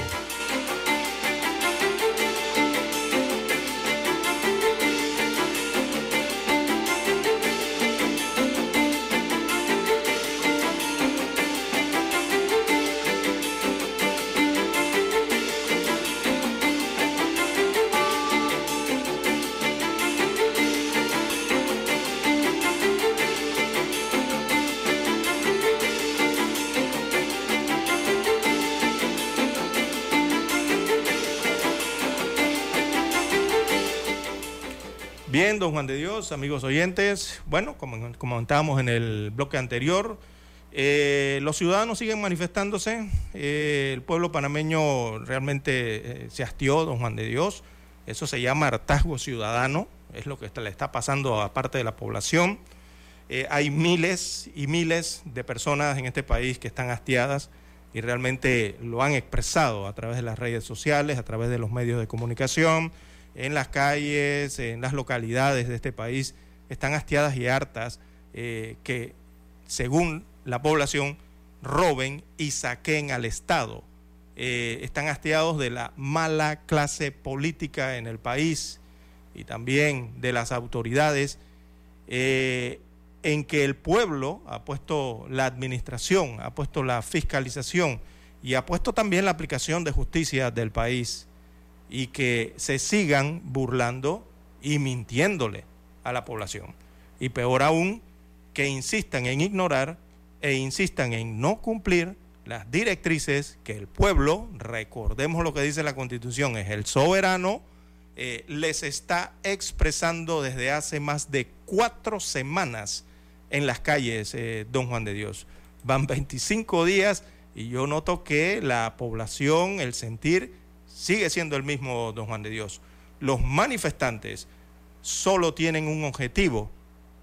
Don Juan de Dios, amigos oyentes, bueno, como comentábamos en el bloque anterior, eh, los ciudadanos siguen manifestándose, eh, el pueblo panameño realmente eh, se hastió, don Juan de Dios, eso se llama hartazgo ciudadano, es lo que le está pasando a parte de la población. Eh, hay miles y miles de personas en este país que están hastiadas y realmente lo han expresado a través de las redes sociales, a través de los medios de comunicación, en las calles, en las localidades de este país, están hastiadas y hartas eh, que, según la población, roben y saquen al Estado. Eh, están hastiados de la mala clase política en el país y también de las autoridades eh, en que el pueblo ha puesto la administración, ha puesto la fiscalización y ha puesto también la aplicación de justicia del país y que se sigan burlando y mintiéndole a la población. Y peor aún, que insistan en ignorar e insistan en no cumplir las directrices que el pueblo, recordemos lo que dice la Constitución, es el soberano, eh, les está expresando desde hace más de cuatro semanas en las calles, eh, don Juan de Dios. Van 25 días y yo noto que la población, el sentir, sigue siendo el mismo, don Juan de Dios. Los manifestantes solo tienen un objetivo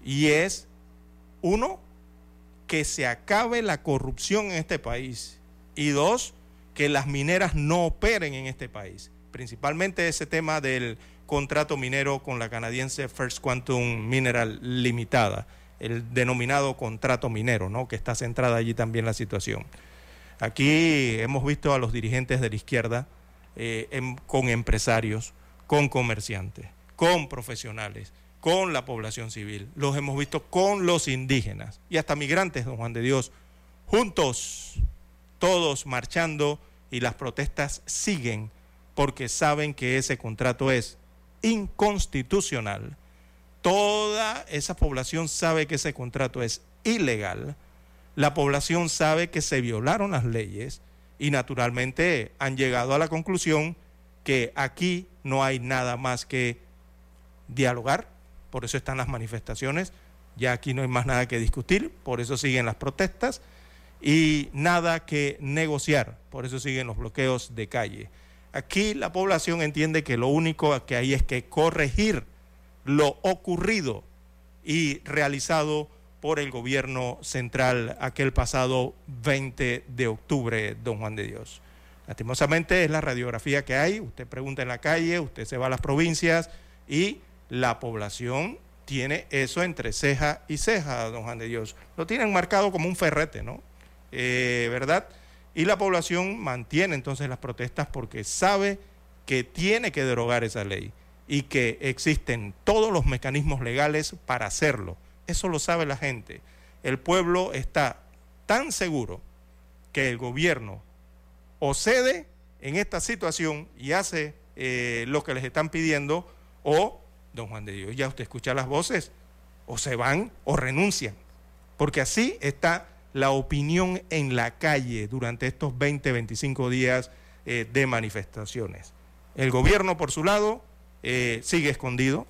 y es, uno, que se acabe la corrupción en este país y dos, que las mineras no operen en este país. Principalmente ese tema del contrato minero con la canadiense First Quantum Mineral Limitada, el denominado contrato minero, ¿no? que está centrada allí también la situación. Aquí hemos visto a los dirigentes de la izquierda eh, con empresarios, con comerciantes, con profesionales, con la población civil. Los hemos visto con los indígenas y hasta migrantes, don Juan de Dios, juntos, todos marchando y las protestas siguen porque saben que ese contrato es inconstitucional. Toda esa población sabe que ese contrato es ilegal. La población sabe que se violaron las leyes y naturalmente han llegado a la conclusión que aquí no hay nada más que dialogar, por eso están las manifestaciones, ya aquí no hay más nada que discutir, por eso siguen las protestas y nada que negociar, por eso siguen los bloqueos de calle. Aquí la población entiende que lo único que hay es que corregir lo ocurrido y realizado por el gobierno central aquel pasado 20 de octubre, don Juan de Dios. Lastimosamente es la radiografía que hay, usted pregunta en la calle, usted se va a las provincias y la población tiene eso entre ceja y ceja, don Juan de Dios. Lo tienen marcado como un ferrete, ¿no? Eh, ¿Verdad? Y la población mantiene entonces las protestas porque sabe que tiene que derogar esa ley y que existen todos los mecanismos legales para hacerlo eso lo sabe la gente. El pueblo está tan seguro que el gobierno o cede en esta situación y hace eh, lo que les están pidiendo, o, don Juan de Dios, ya usted escucha las voces, o se van o renuncian. Porque así está la opinión en la calle durante estos 20, 25 días eh, de manifestaciones. El gobierno, por su lado, eh, sigue escondido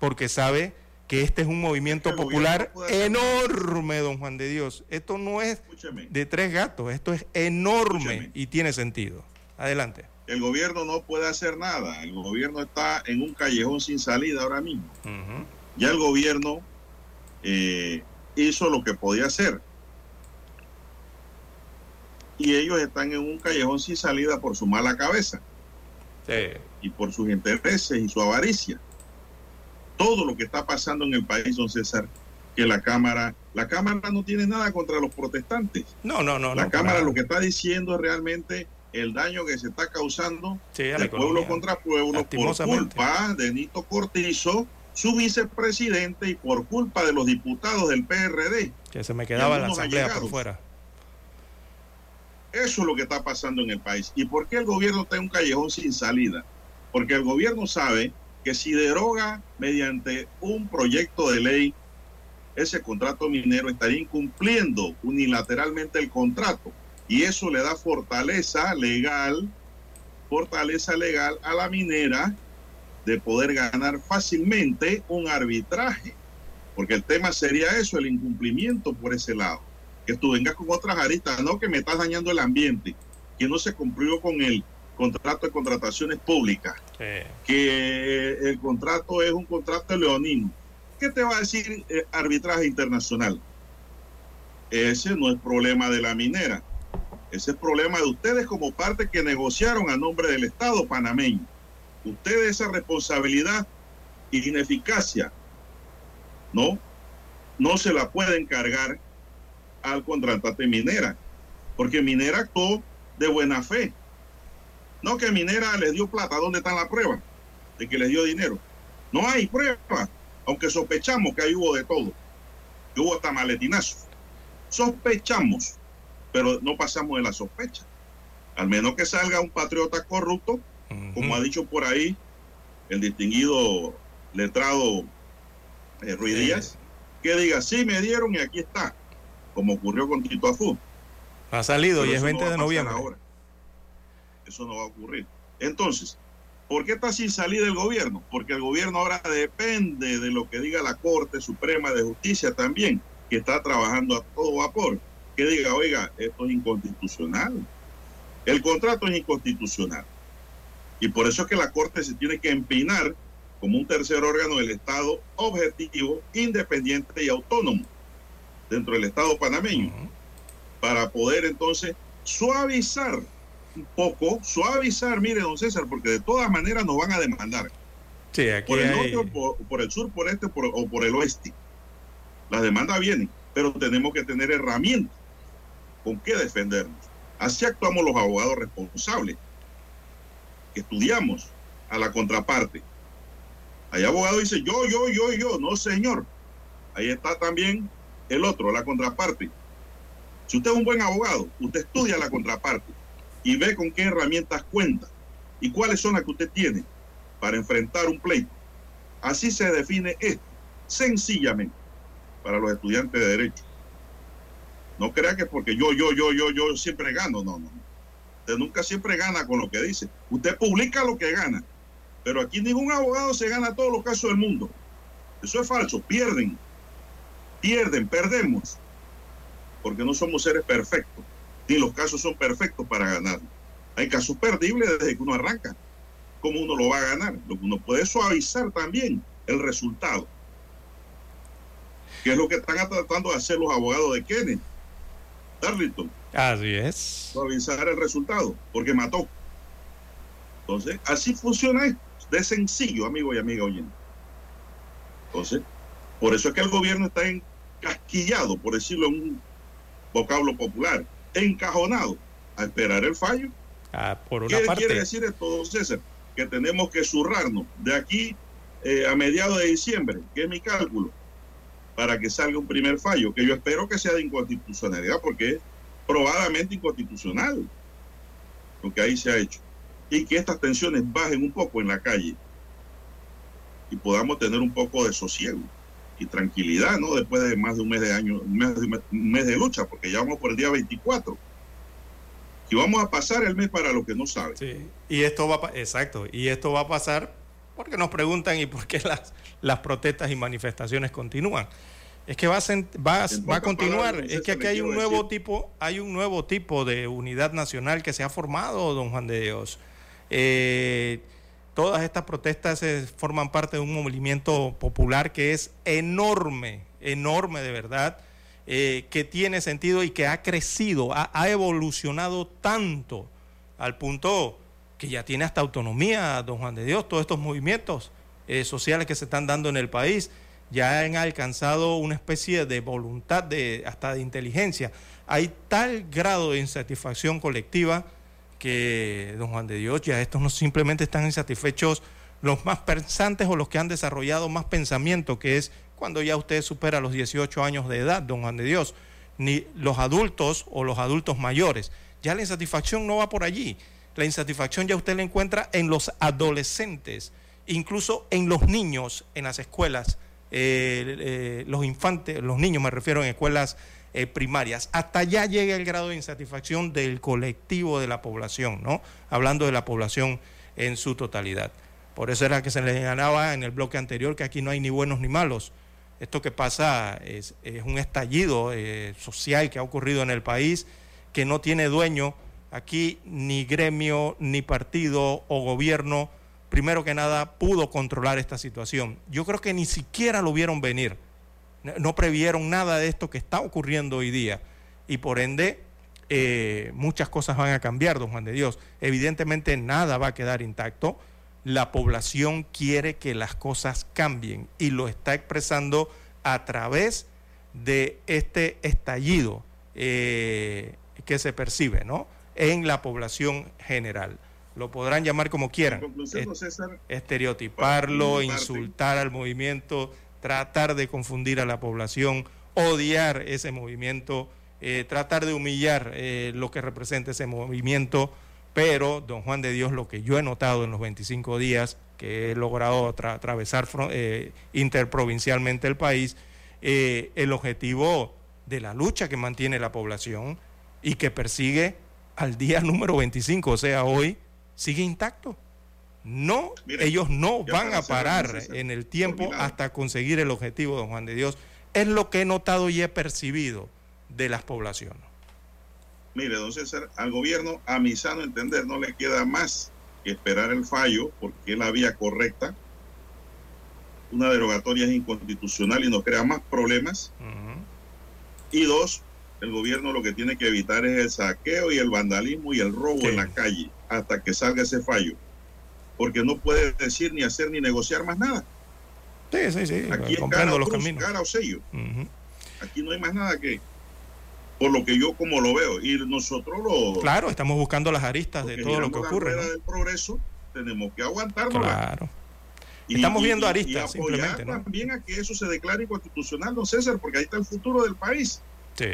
porque sabe que este es un movimiento popular enorme, don Juan de Dios. Esto no es de tres gatos, esto es enorme y tiene sentido. Adelante. El gobierno no puede hacer nada, el gobierno está en un callejón sin salida ahora mismo. Ya el gobierno eh, hizo lo que podía hacer. Y ellos están en un callejón sin salida por su mala cabeza. Y por sus intereses y su avaricia todo lo que está pasando en el país, don César, que la Cámara, la Cámara no tiene nada contra los protestantes. No, no, no. La Cámara lo que está diciendo es realmente el daño que se está causando de pueblo contra pueblo por culpa de Nito Cortizo, su vicepresidente, y por culpa de los diputados del PRD. Que se me quedaba la asamblea por fuera. Eso es lo que está pasando en el país. ¿Y por qué el gobierno está en un callejón sin salida? Porque el gobierno sabe que si deroga mediante un proyecto de ley ese contrato minero estaría incumpliendo unilateralmente el contrato. Y eso le da fortaleza legal, fortaleza legal a la minera de poder ganar fácilmente un arbitraje, porque el tema sería eso, el incumplimiento por ese lado, que tú vengas con otras aristas, no que me estás dañando el ambiente, que no se cumplió con él contrato de contrataciones públicas, que el contrato es un contrato leonino, ¿Qué te va a decir eh, arbitraje internacional? Ese no es problema de la minera. Ese es problema de ustedes como parte que negociaron a nombre del Estado panameño. Ustedes esa responsabilidad y ineficacia, ¿no? No se la pueden cargar al contratante minera, porque minera actuó de buena fe. No que minera les dio plata, ¿dónde está la prueba de que les dio dinero? No hay prueba, aunque sospechamos que ahí hubo de todo, que hubo hasta maletinazos. Sospechamos, pero no pasamos de la sospecha. Al menos que salga un patriota corrupto, como ha dicho por ahí el distinguido letrado eh, Ruiz Díaz, que diga, sí me dieron y aquí está, como ocurrió con Tito Afú. Ha salido y es 20 de noviembre. Ahora. Eso no va a ocurrir. Entonces, ¿por qué está sin salir del gobierno? Porque el gobierno ahora depende de lo que diga la Corte Suprema de Justicia también, que está trabajando a todo vapor. Que diga, oiga, esto es inconstitucional. El contrato es inconstitucional. Y por eso es que la Corte se tiene que empinar como un tercer órgano del Estado objetivo, independiente y autónomo dentro del Estado panameño, para poder entonces suavizar un poco, suavizar, mire, don César, porque de todas maneras nos van a demandar. Sí, aquí por el norte, o por, el sur, por este o por el oeste. Las demandas vienen, pero tenemos que tener herramientas con qué defendernos. Así actuamos los abogados responsables, que estudiamos a la contraparte Hay abogado dice yo, yo, yo, yo. No, señor. Ahí está también el otro, la contraparte. Si usted es un buen abogado, usted estudia la contraparte y ve con qué herramientas cuenta y cuáles son las que usted tiene para enfrentar un pleito. Así se define esto, sencillamente, para los estudiantes de Derecho. No crea que porque yo, yo, yo, yo, yo siempre gano, no, no. Usted nunca siempre gana con lo que dice. Usted publica lo que gana. Pero aquí ningún abogado se gana todos los casos del mundo. Eso es falso. Pierden. Pierden, perdemos. Porque no somos seres perfectos. Ni los casos son perfectos para ganar. Hay casos perdibles desde que uno arranca. ¿Cómo uno lo va a ganar? Lo que uno puede suavizar también el resultado. Que es lo que están tratando de hacer los abogados de Kenneth. Darlington. Así es. Suavizar el resultado, porque mató. Entonces, así funciona esto, de sencillo, amigo y amiga oyente. Entonces, por eso es que el gobierno está encasquillado, por decirlo en un vocablo popular, encajonado a esperar el fallo. Ah, por ¿Qué quiere decir esto, César? Que tenemos que zurrarnos de aquí eh, a mediados de diciembre, que es mi cálculo, para que salga un primer fallo, que yo espero que sea de inconstitucionalidad, porque es probadamente inconstitucional lo que ahí se ha hecho. Y que estas tensiones bajen un poco en la calle y podamos tener un poco de sosiego y tranquilidad, ¿no? Después de más de un mes de año, un mes de, un mes de lucha, porque ya vamos por el día 24. Y vamos a pasar el mes para los que no saben. Sí, y esto va exacto, y esto va a pasar porque nos preguntan y por qué las, las protestas y manifestaciones continúan. Es que va a, va, va a continuar. es que aquí hay un nuevo tipo, hay un nuevo tipo de unidad nacional que se ha formado, don Juan de Dios. Eh, todas estas protestas forman parte de un movimiento popular que es enorme, enorme de verdad, eh, que tiene sentido y que ha crecido, ha, evolucionado tanto al punto que ya tiene hasta autonomía, don Juan de Dios, todos estos movimientos eh, sociales que se están dando en el país ya han alcanzado una especie de voluntad de hasta de inteligencia. Hay tal grado de insatisfacción colectiva que, don Juan de Dios, ya estos no simplemente están insatisfechos los más pensantes o los que han desarrollado más pensamiento, que es cuando ya usted supera los 18 años de edad, don Juan de Dios, ni los adultos o los adultos mayores. Ya la insatisfacción no va por allí. La insatisfacción ya usted la encuentra en los adolescentes, incluso en los niños en las escuelas, eh, eh, los infantes, los niños me refiero en escuelas eh, primarias. Hasta allá llega el grado de insatisfacción del colectivo de la población, ¿no? Hablando de la población en su totalidad. Por eso era que se le ganaba en el bloque anterior que aquí no hay ni buenos ni malos. Esto que pasa es, un estallido eh, social que ha ocurrido en el país que no tiene dueño aquí ni gremio, ni partido o gobierno primero que nada, pudo controlar esta situación. Yo creo que ni siquiera lo vieron venir. No previeron nada de esto que está ocurriendo hoy día. Y por ende, eh, muchas cosas van a cambiar, don Juan de Dios. Evidentemente nada va a quedar intacto. La población quiere que las cosas cambien y lo está expresando a través de este estallido eh, que se percibe ¿no? en la población general. Lo podrán llamar como quieran. estereotiparlo, insultar al movimiento, tratar de confundir a la población, odiar ese movimiento eh, tratar de humillar eh, lo que representa ese movimiento, pero, don Juan de Dios, lo que yo he notado en los 25 días que he logrado atravesar eh, interprovincialmente el país, el objetivo de la lucha que mantiene la población y que persigue al día número 25, o sea, hoy, sigue intacto. No, ellos no van a parar en el tiempo hasta conseguir el objetivo, don Juan de Dios. Es lo que he notado y he percibido de las poblaciones. Mire, don César, al gobierno, a mi sano entender, no le queda más que esperar el fallo, porque es la vía correcta. Una derogatoria es inconstitucional y nos crea más problemas. Y dos, el gobierno lo que tiene que evitar es el saqueo y el vandalismo y el robo en la calle hasta que salga ese fallo. Porque no puede decir ni hacer ni negociar más nada. Sí, sí, sí. Aquí comprendo los caminos. Cara o sello. Aquí no hay más nada que por lo que yo como lo veo. Y nosotros lo... Claro, estamos buscando las aristas de todo lo que ocurre. La del progreso, tenemos que aguantarnos. Claro. Y, estamos viendo aristas, simplemente. también a que eso se declare inconstitucional, don César, porque ahí está el futuro del país. Sí.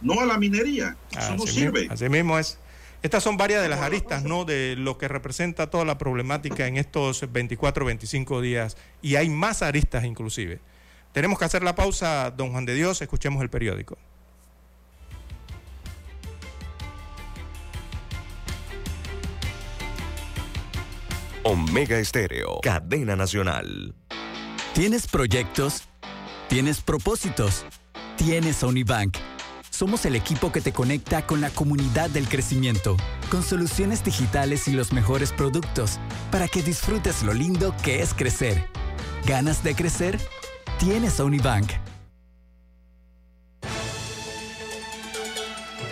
No a la minería. Eso no sirve. así mismo es. Estas son varias de las aristas, ¿no? De lo que representa toda la problemática en estos 24, 25 días. Y hay más aristas inclusive. Tenemos que hacer la pausa, don Juan de Dios, escuchemos el periódico. Omega Estéreo, cadena nacional. ¿Tienes proyectos? ¿Tienes propósitos? ¿Tienes Unibank? Somos el equipo que te conecta con la comunidad del crecimiento, con soluciones digitales y los mejores productos, para que disfrutes lo lindo que es crecer. ¿Ganas de crecer? Tienes Unibank.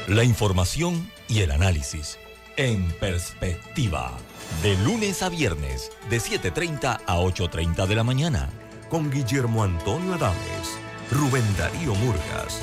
La información y el análisis en perspectiva. De lunes a viernes, de 7.30 a 8.30 de la mañana, con Guillermo Antonio Adames, Rubén Darío Murgas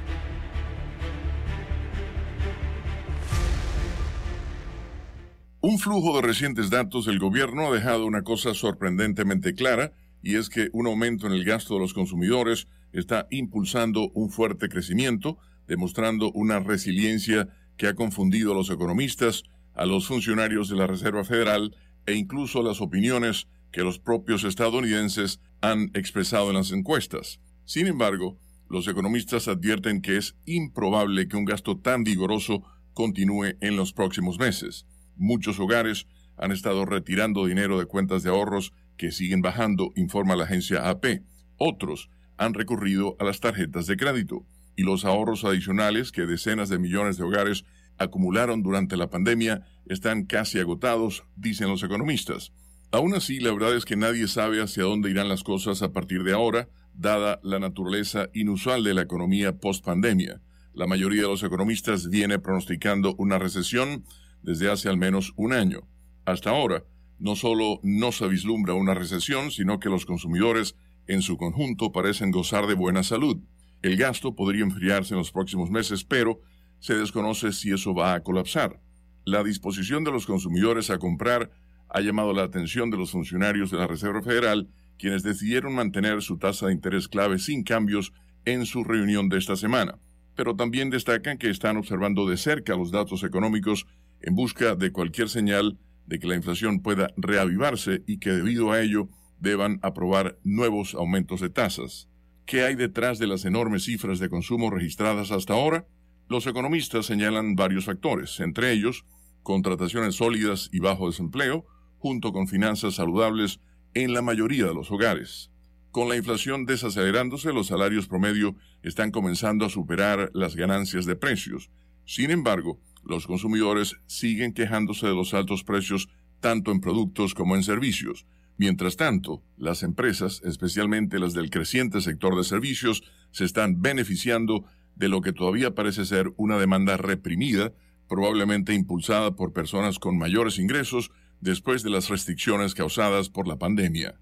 Un flujo de recientes datos del gobierno ha dejado una cosa sorprendentemente clara, y es que un aumento en el gasto de los consumidores está impulsando un fuerte crecimiento, demostrando una resiliencia que ha confundido a los economistas a los funcionarios de la Reserva Federal e incluso a las opiniones que los propios estadounidenses han expresado en las encuestas. Sin embargo, los economistas advierten que es improbable que un gasto tan vigoroso continúe en los próximos meses. Muchos hogares han estado retirando dinero de cuentas de ahorros que siguen bajando, informa la agencia AP. Otros han recurrido a las tarjetas de crédito y los ahorros adicionales que decenas de millones de hogares acumularon durante la pandemia están casi agotados, dicen los economistas. Aún así, la verdad es que nadie sabe hacia dónde irán las cosas a partir de ahora, dada la naturaleza inusual de la economía post-pandemia. La mayoría de los economistas viene pronosticando una recesión desde hace al menos un año. Hasta ahora, no solo no se vislumbra una recesión, sino que los consumidores en su conjunto parecen gozar de buena salud. El gasto podría enfriarse en los próximos meses, pero se desconoce si eso va a colapsar. La disposición de los consumidores a comprar ha llamado la atención de los funcionarios de la Reserva Federal, quienes decidieron mantener su tasa de interés clave sin cambios en su reunión de esta semana. Pero también destacan que están observando de cerca los datos económicos en busca de cualquier señal de que la inflación pueda reavivarse y que debido a ello deban aprobar nuevos aumentos de tasas. ¿Qué hay detrás de las enormes cifras de consumo registradas hasta ahora? Los economistas señalan varios factores, entre ellos contrataciones sólidas y bajo desempleo, junto con finanzas saludables en la mayoría de los hogares. Con la inflación desacelerándose, los salarios promedio están comenzando a superar las ganancias de precios. Sin embargo, los consumidores siguen quejándose de los altos precios tanto en productos como en servicios. Mientras tanto, las empresas, especialmente las del creciente sector de servicios, se están beneficiando de lo que todavía parece ser una demanda reprimida, probablemente impulsada por personas con mayores ingresos después de las restricciones causadas por la pandemia.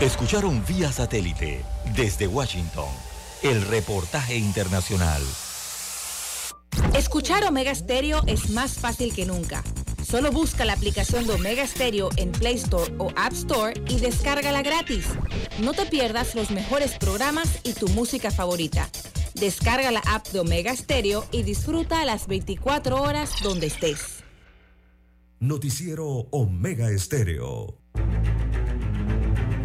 Escucharon vía satélite desde Washington el reportaje internacional. Escuchar Omega Stereo es más fácil que nunca. Solo busca la aplicación de Omega Stereo en Play Store o App Store y descárgala gratis. No te pierdas los mejores programas y tu música favorita. Descarga la app de Omega Stereo y disfruta las 24 horas donde estés. Noticiero Omega Stereo.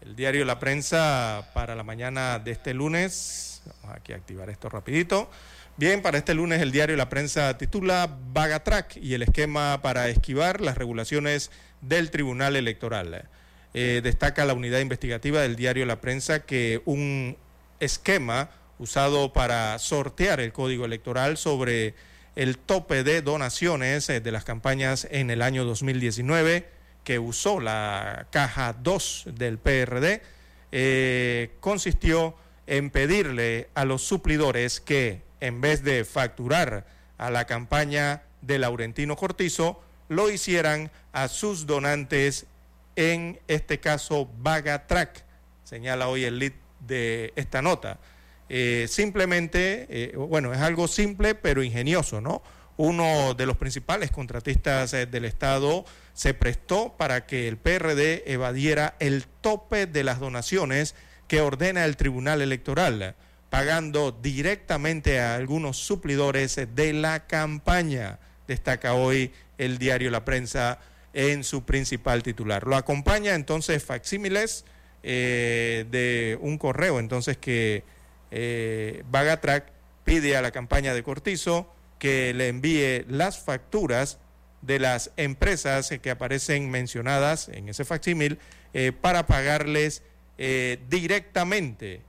el diario La Prensa para la mañana de este lunes. Vamos aquí a activar esto rapidito. Bien, para este lunes el diario La Prensa titula Bagatrack y el esquema para esquivar las regulaciones del Tribunal Electoral. Eh, destaca la unidad investigativa del diario La Prensa que un esquema usado para sortear el código electoral sobre el tope de donaciones eh, de las campañas en el año 2019 que usó la caja 2 del PRD eh, consistió en pedirle a los suplidores que en vez de facturar a la campaña de Laurentino Cortizo, lo hicieran a sus donantes, en este caso Vagatrack, señala hoy el lead de esta nota. Eh, simplemente, eh, bueno, es algo simple pero ingenioso, ¿no? Uno de los principales contratistas del Estado se prestó para que el PRD evadiera el tope de las donaciones que ordena el Tribunal Electoral pagando directamente a algunos suplidores de la campaña, destaca hoy el diario La Prensa en su principal titular. Lo acompaña entonces facsímiles eh, de un correo entonces que eh, pide a la campaña de Cortizo que le envíe las facturas de las empresas que aparecen mencionadas en ese facsímil eh, para pagarles directamente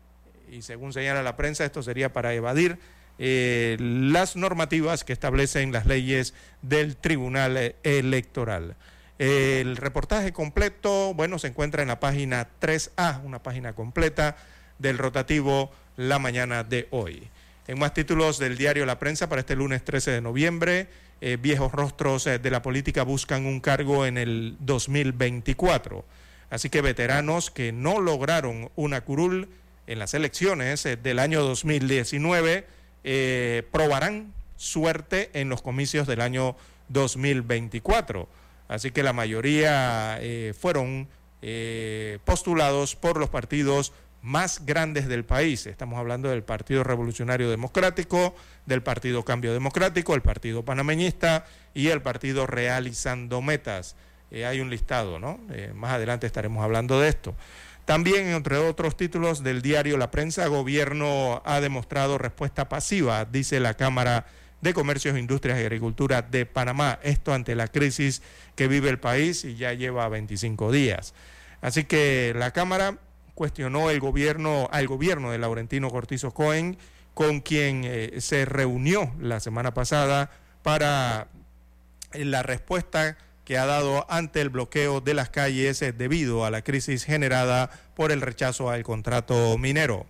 y según señala la prensa, esto sería para evadir eh, las normativas que establecen las leyes del Tribunal eh, Electoral. El reportaje completo, bueno, se encuentra en la página 3A, una página completa del rotativo la mañana de hoy. En más títulos del diario La Prensa para este lunes 13 de noviembre, eh, viejos rostros de la política buscan un cargo en el 2024. Así que veteranos que no lograron una curul en las elecciones eh, del año 2019 eh, probarán suerte en los comicios del año 2024. Así que la mayoría eh, fueron postulados por los partidos más grandes del país. Estamos hablando del Partido Revolucionario Democrático, del Partido Cambio Democrático, el Partido Panameñista y el Partido Realizando Metas. hay un listado, ¿no? más adelante estaremos hablando de esto. También, entre otros títulos del diario La Prensa, gobierno ha demostrado respuesta pasiva, dice la Cámara de Comercios, Industrias y Agricultura de Panamá. Esto ante la crisis que vive el país y ya lleva 25 días. Así que la Cámara cuestionó el gobierno, al gobierno de Laurentino Cortizo Cohen, con quien eh, se reunió la semana pasada para la respuesta que ha dado ante el bloqueo de las calles eh, debido a la crisis generada por el rechazo al contrato minero.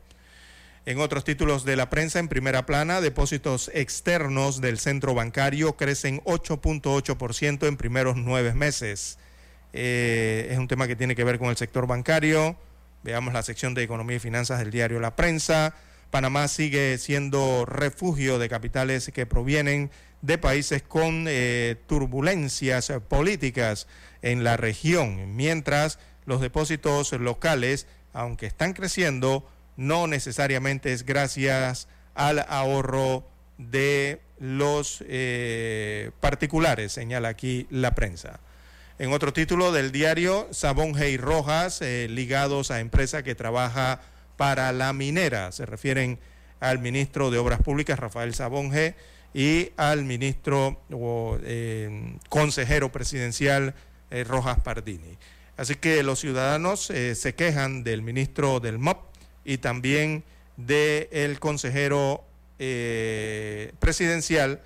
En otros títulos de la prensa, en primera plana, depósitos externos del centro bancario crecen 8.8% en primeros nueve meses. Eh, es un tema que tiene que ver con el sector bancario. Veamos la sección de Economía y Finanzas del diario La Prensa. Panamá sigue siendo refugio de capitales que provienen de países con eh, turbulencias políticas en la región, mientras los depósitos locales, aunque están creciendo, no necesariamente es gracias al ahorro de los eh, particulares, señala aquí la prensa. En otro título del diario, Sabón y Rojas, eh, ligados a empresa que trabaja para la minera. Se refieren al ministro de Obras Públicas, Rafael Sabonge, y al ministro o eh, consejero presidencial Rojas Pardini. Así que los ciudadanos se quejan del ministro del MOP y también del consejero eh, presidencial,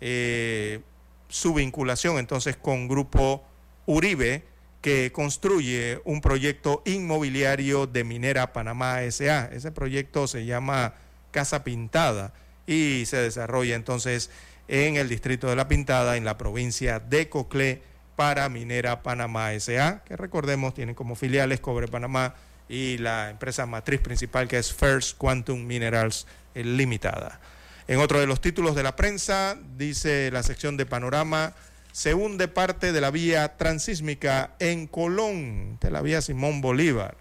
eh, su vinculación entonces con Grupo Uribe, que construye un proyecto inmobiliario de Minera Panamá SA. Ese proyecto se llama Casa Pintada y se desarrolla entonces en el distrito de La Pintada, en la provincia de Coclé, para Minera Panamá SA, que recordemos tienen como filiales Cobre Panamá y la empresa matriz principal que es First Quantum Minerals Limitada. En otro de los títulos de la prensa, dice la sección de Panorama, se hunde parte de la vía transísmica en Colón, de la vía Simón Bolívar.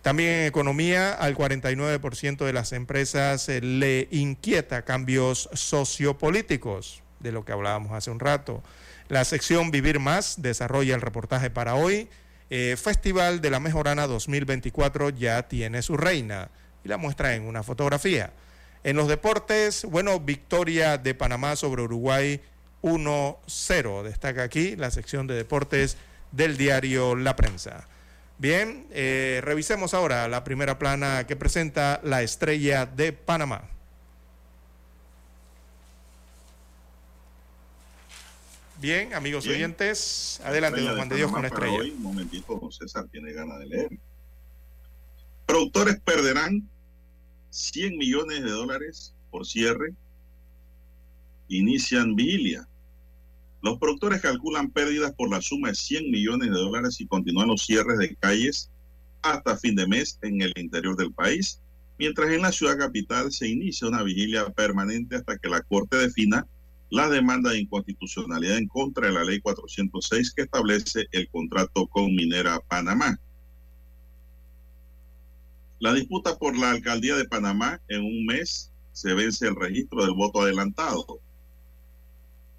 También en economía, al 49% de las empresas eh, le inquieta cambios sociopolíticos, de lo que hablábamos hace un rato. La sección Vivir Más desarrolla el reportaje para hoy. Eh, Festival de la Mejorana 2024 ya tiene su reina y la muestra en una fotografía. En los deportes, bueno, victoria de Panamá sobre Uruguay 1-0. Destaca aquí la sección de deportes del diario La Prensa. Bien, eh, revisemos ahora la primera plana que presenta la estrella de Panamá. Bien, amigos oyentes, adelante, don Juan de, Dios con la estrella. un momentito, don César tiene ganas de leer. Productores perderán 100 millones de dólares por cierre. Inician vigilia. Los productores calculan pérdidas por la suma de 100 millones de dólares y continúan los cierres de calles hasta fin de mes en el interior del país, mientras en la ciudad capital se inicia una vigilia permanente hasta que la Corte defina la demanda de inconstitucionalidad en contra de la ley 406 que establece el contrato con Minera Panamá. La disputa por la alcaldía de Panamá en un mes se vence el registro del voto adelantado.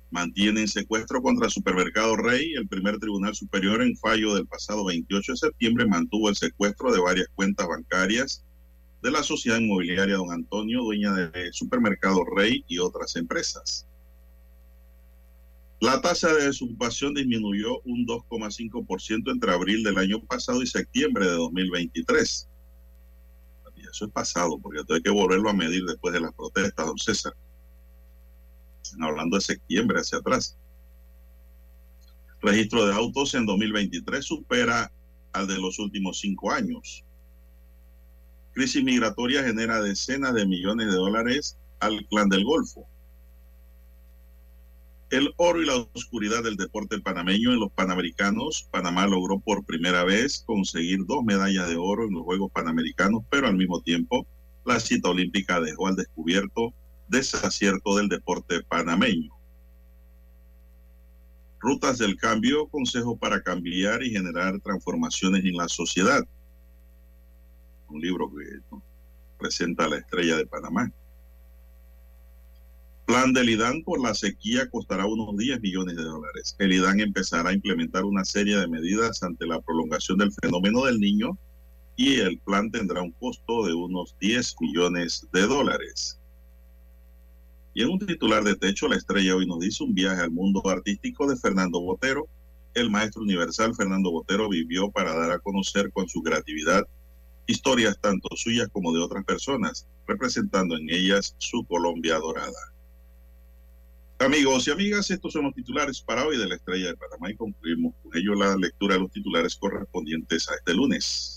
Mantienen secuestro contra el Supermercado Rey. El primer Tribunal Superior en fallo del pasado 28 de septiembre mantuvo el secuestro de varias cuentas bancarias de la sociedad inmobiliaria Don Antonio, dueña del Supermercado Rey y otras empresas. La tasa de desocupación disminuyó un 2,5% entre abril del año pasado y septiembre de 2023 eso es pasado, porque hay que volverlo a medir después de las protestas, don César. Hablando de septiembre hacia atrás. Registro de autos en 2023 supera al de los últimos cinco años. Crisis migratoria genera decenas de millones de dólares al clan del Golfo el oro y la oscuridad del deporte panameño en los Panamericanos. Panamá logró por primera vez conseguir dos medallas de oro en los Juegos Panamericanos, pero al mismo tiempo la cita olímpica dejó al descubierto desacierto del deporte panameño. Rutas del cambio, consejo para cambiar y generar transformaciones en la sociedad. Un libro que presenta la estrella de Panamá. Plan del IDAN por la sequía costará unos 10 millones de dólares. El IDAN empezará a implementar una serie de medidas ante la prolongación del fenómeno del niño y el plan tendrá un costo de unos 10 millones de dólares. Y en un titular de techo, la estrella hoy nos dice un viaje al mundo artístico de Fernando Botero. El maestro universal Fernando Botero vivió para dar a conocer con su creatividad historias tanto suyas como de otras personas, representando en ellas su Colombia dorada. Amigos y amigas, estos son los titulares para hoy de la Estrella de Panamá y concluimos con ello la lectura de los titulares correspondientes a este lunes.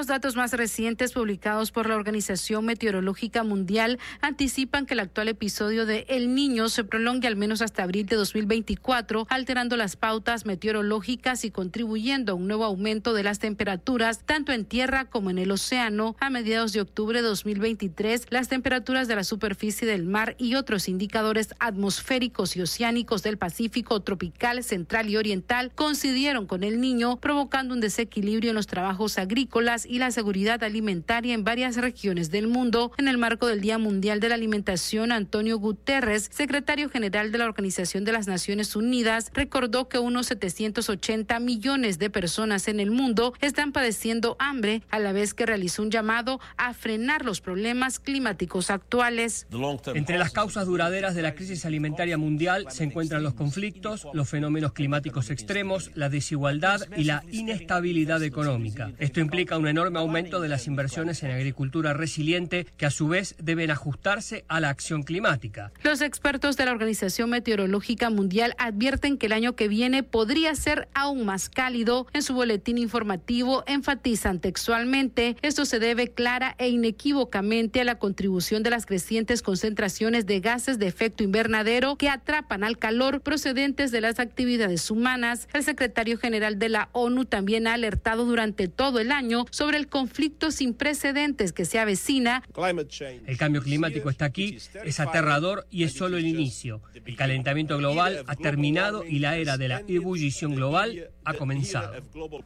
Los datos más recientes publicados por la Organización Meteorológica Mundial anticipan que el actual episodio de El Niño se prolongue al menos hasta abril de 2024, alterando las pautas meteorológicas y contribuyendo a un nuevo aumento de las temperaturas tanto en tierra como en el océano. A mediados de octubre de 2023, las temperaturas de la superficie del mar y otros indicadores atmosféricos y oceánicos del Pacífico tropical, central y oriental coincidieron con El Niño, provocando un desequilibrio en los trabajos agrícolas y la seguridad alimentaria en varias regiones del mundo. En el marco del Día Mundial de la Alimentación, Antonio Guterres, secretario general de la Organización de las Naciones Unidas, recordó que unos 780 millones de personas en el mundo están padeciendo hambre, a la vez que realizó un llamado a frenar los problemas climáticos actuales. Entre las causas duraderas de la crisis alimentaria mundial se encuentran los conflictos, los fenómenos climáticos extremos, la desigualdad y la inestabilidad económica. Esto implica un enorme aumento de las inversiones en agricultura resiliente que a su vez deben ajustarse a la acción climática. Los expertos de la Organización Meteorológica Mundial advierten que el año que viene podría ser aún más cálido. En su boletín informativo enfatizan textualmente, esto se debe clara e inequívocamente a la contribución de las crecientes concentraciones de gases de efecto invernadero que atrapan al calor procedentes de las actividades humanas. El secretario general de la ONU también ha alertado durante todo el año sobre el conflicto sin precedentes que se avecina. El cambio climático está aquí, es aterrador y es solo el inicio. El calentamiento global ha terminado y la era de la ebullición global ha comenzado.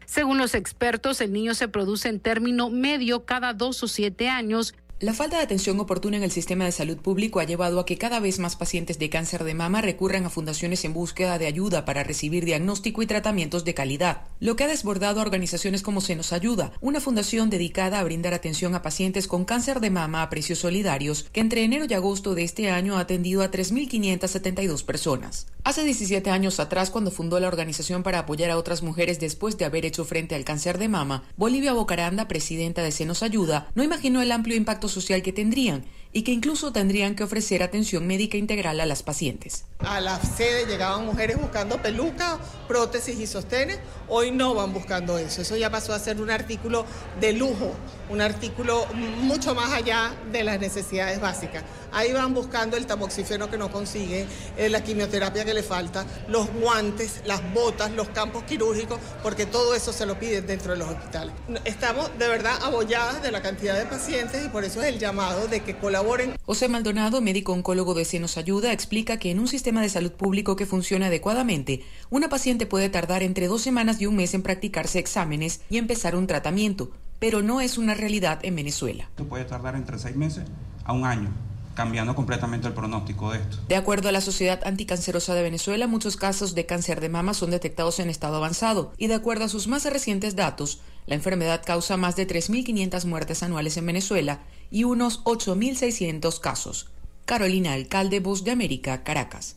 Según los expertos, el niño se produce en término medio cada dos o siete años, la falta de atención oportuna en el sistema de salud público ha llevado a que cada vez más pacientes de cáncer de mama recurran a fundaciones en búsqueda de ayuda para recibir diagnóstico y tratamientos de calidad, lo que ha desbordado a organizaciones como Se nos ayuda, una fundación dedicada a brindar atención a pacientes con cáncer de mama a precios solidarios, que entre enero y agosto de este año ha atendido a 3.572 personas. Hace 17 años atrás, cuando fundó la organización para apoyar a otras mujeres después de haber hecho frente al cáncer de mama, Bolivia Bocaranda, presidenta de Se nos ayuda, no imaginó el amplio impacto social que tendrían y que incluso tendrían que ofrecer atención médica integral a las pacientes. A la sede llegaban mujeres buscando pelucas, prótesis y sostenes. Hoy no van buscando eso. Eso ya pasó a ser un artículo de lujo, un artículo mucho más allá de las necesidades básicas. Ahí van buscando el tamoxifeno que no consiguen, eh, la quimioterapia que le falta, los guantes, las botas, los campos quirúrgicos, porque todo eso se lo piden dentro de los hospitales. Estamos de verdad abolladas de la cantidad de pacientes y por eso es el llamado de que colaboren José Maldonado, médico oncólogo de Senos Ayuda, explica que en un sistema de salud público que funciona adecuadamente, una paciente puede tardar entre dos semanas y un mes en practicarse exámenes y empezar un tratamiento, pero no es una realidad en Venezuela. Esto puede tardar entre seis meses a un año cambiando completamente el pronóstico de esto. De acuerdo a la Sociedad Anticancerosa de Venezuela, muchos casos de cáncer de mama son detectados en estado avanzado y de acuerdo a sus más recientes datos, la enfermedad causa más de 3.500 muertes anuales en Venezuela y unos 8.600 casos. Carolina Alcalde, Voz de América, Caracas.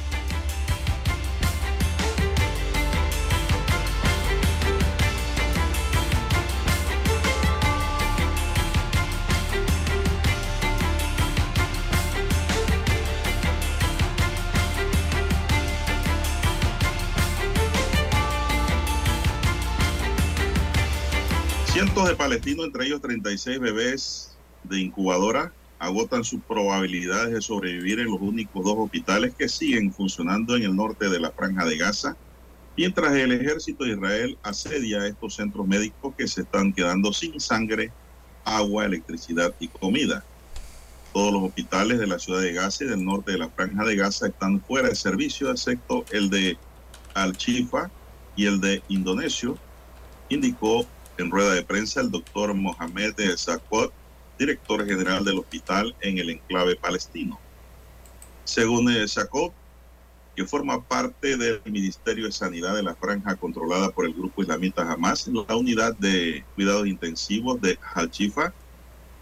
De palestinos, entre ellos 36 bebés de incubadora, agotan sus probabilidades de sobrevivir en los únicos dos hospitales que siguen funcionando en el norte de la franja de Gaza, mientras el ejército de Israel asedia estos centros médicos que se están quedando sin sangre, agua, electricidad y comida. Todos los hospitales de la ciudad de Gaza y del norte de la franja de Gaza están fuera de servicio, excepto el de Al-Chifa, y el de Indonesio, indicó en rueda de prensa el doctor Mohamed Zakot, director general del hospital en el enclave palestino. Según Zakot, que forma parte del Ministerio de Sanidad de la Franja controlada por el grupo islamita Hamas, la unidad de cuidados intensivos de Al-Shifa,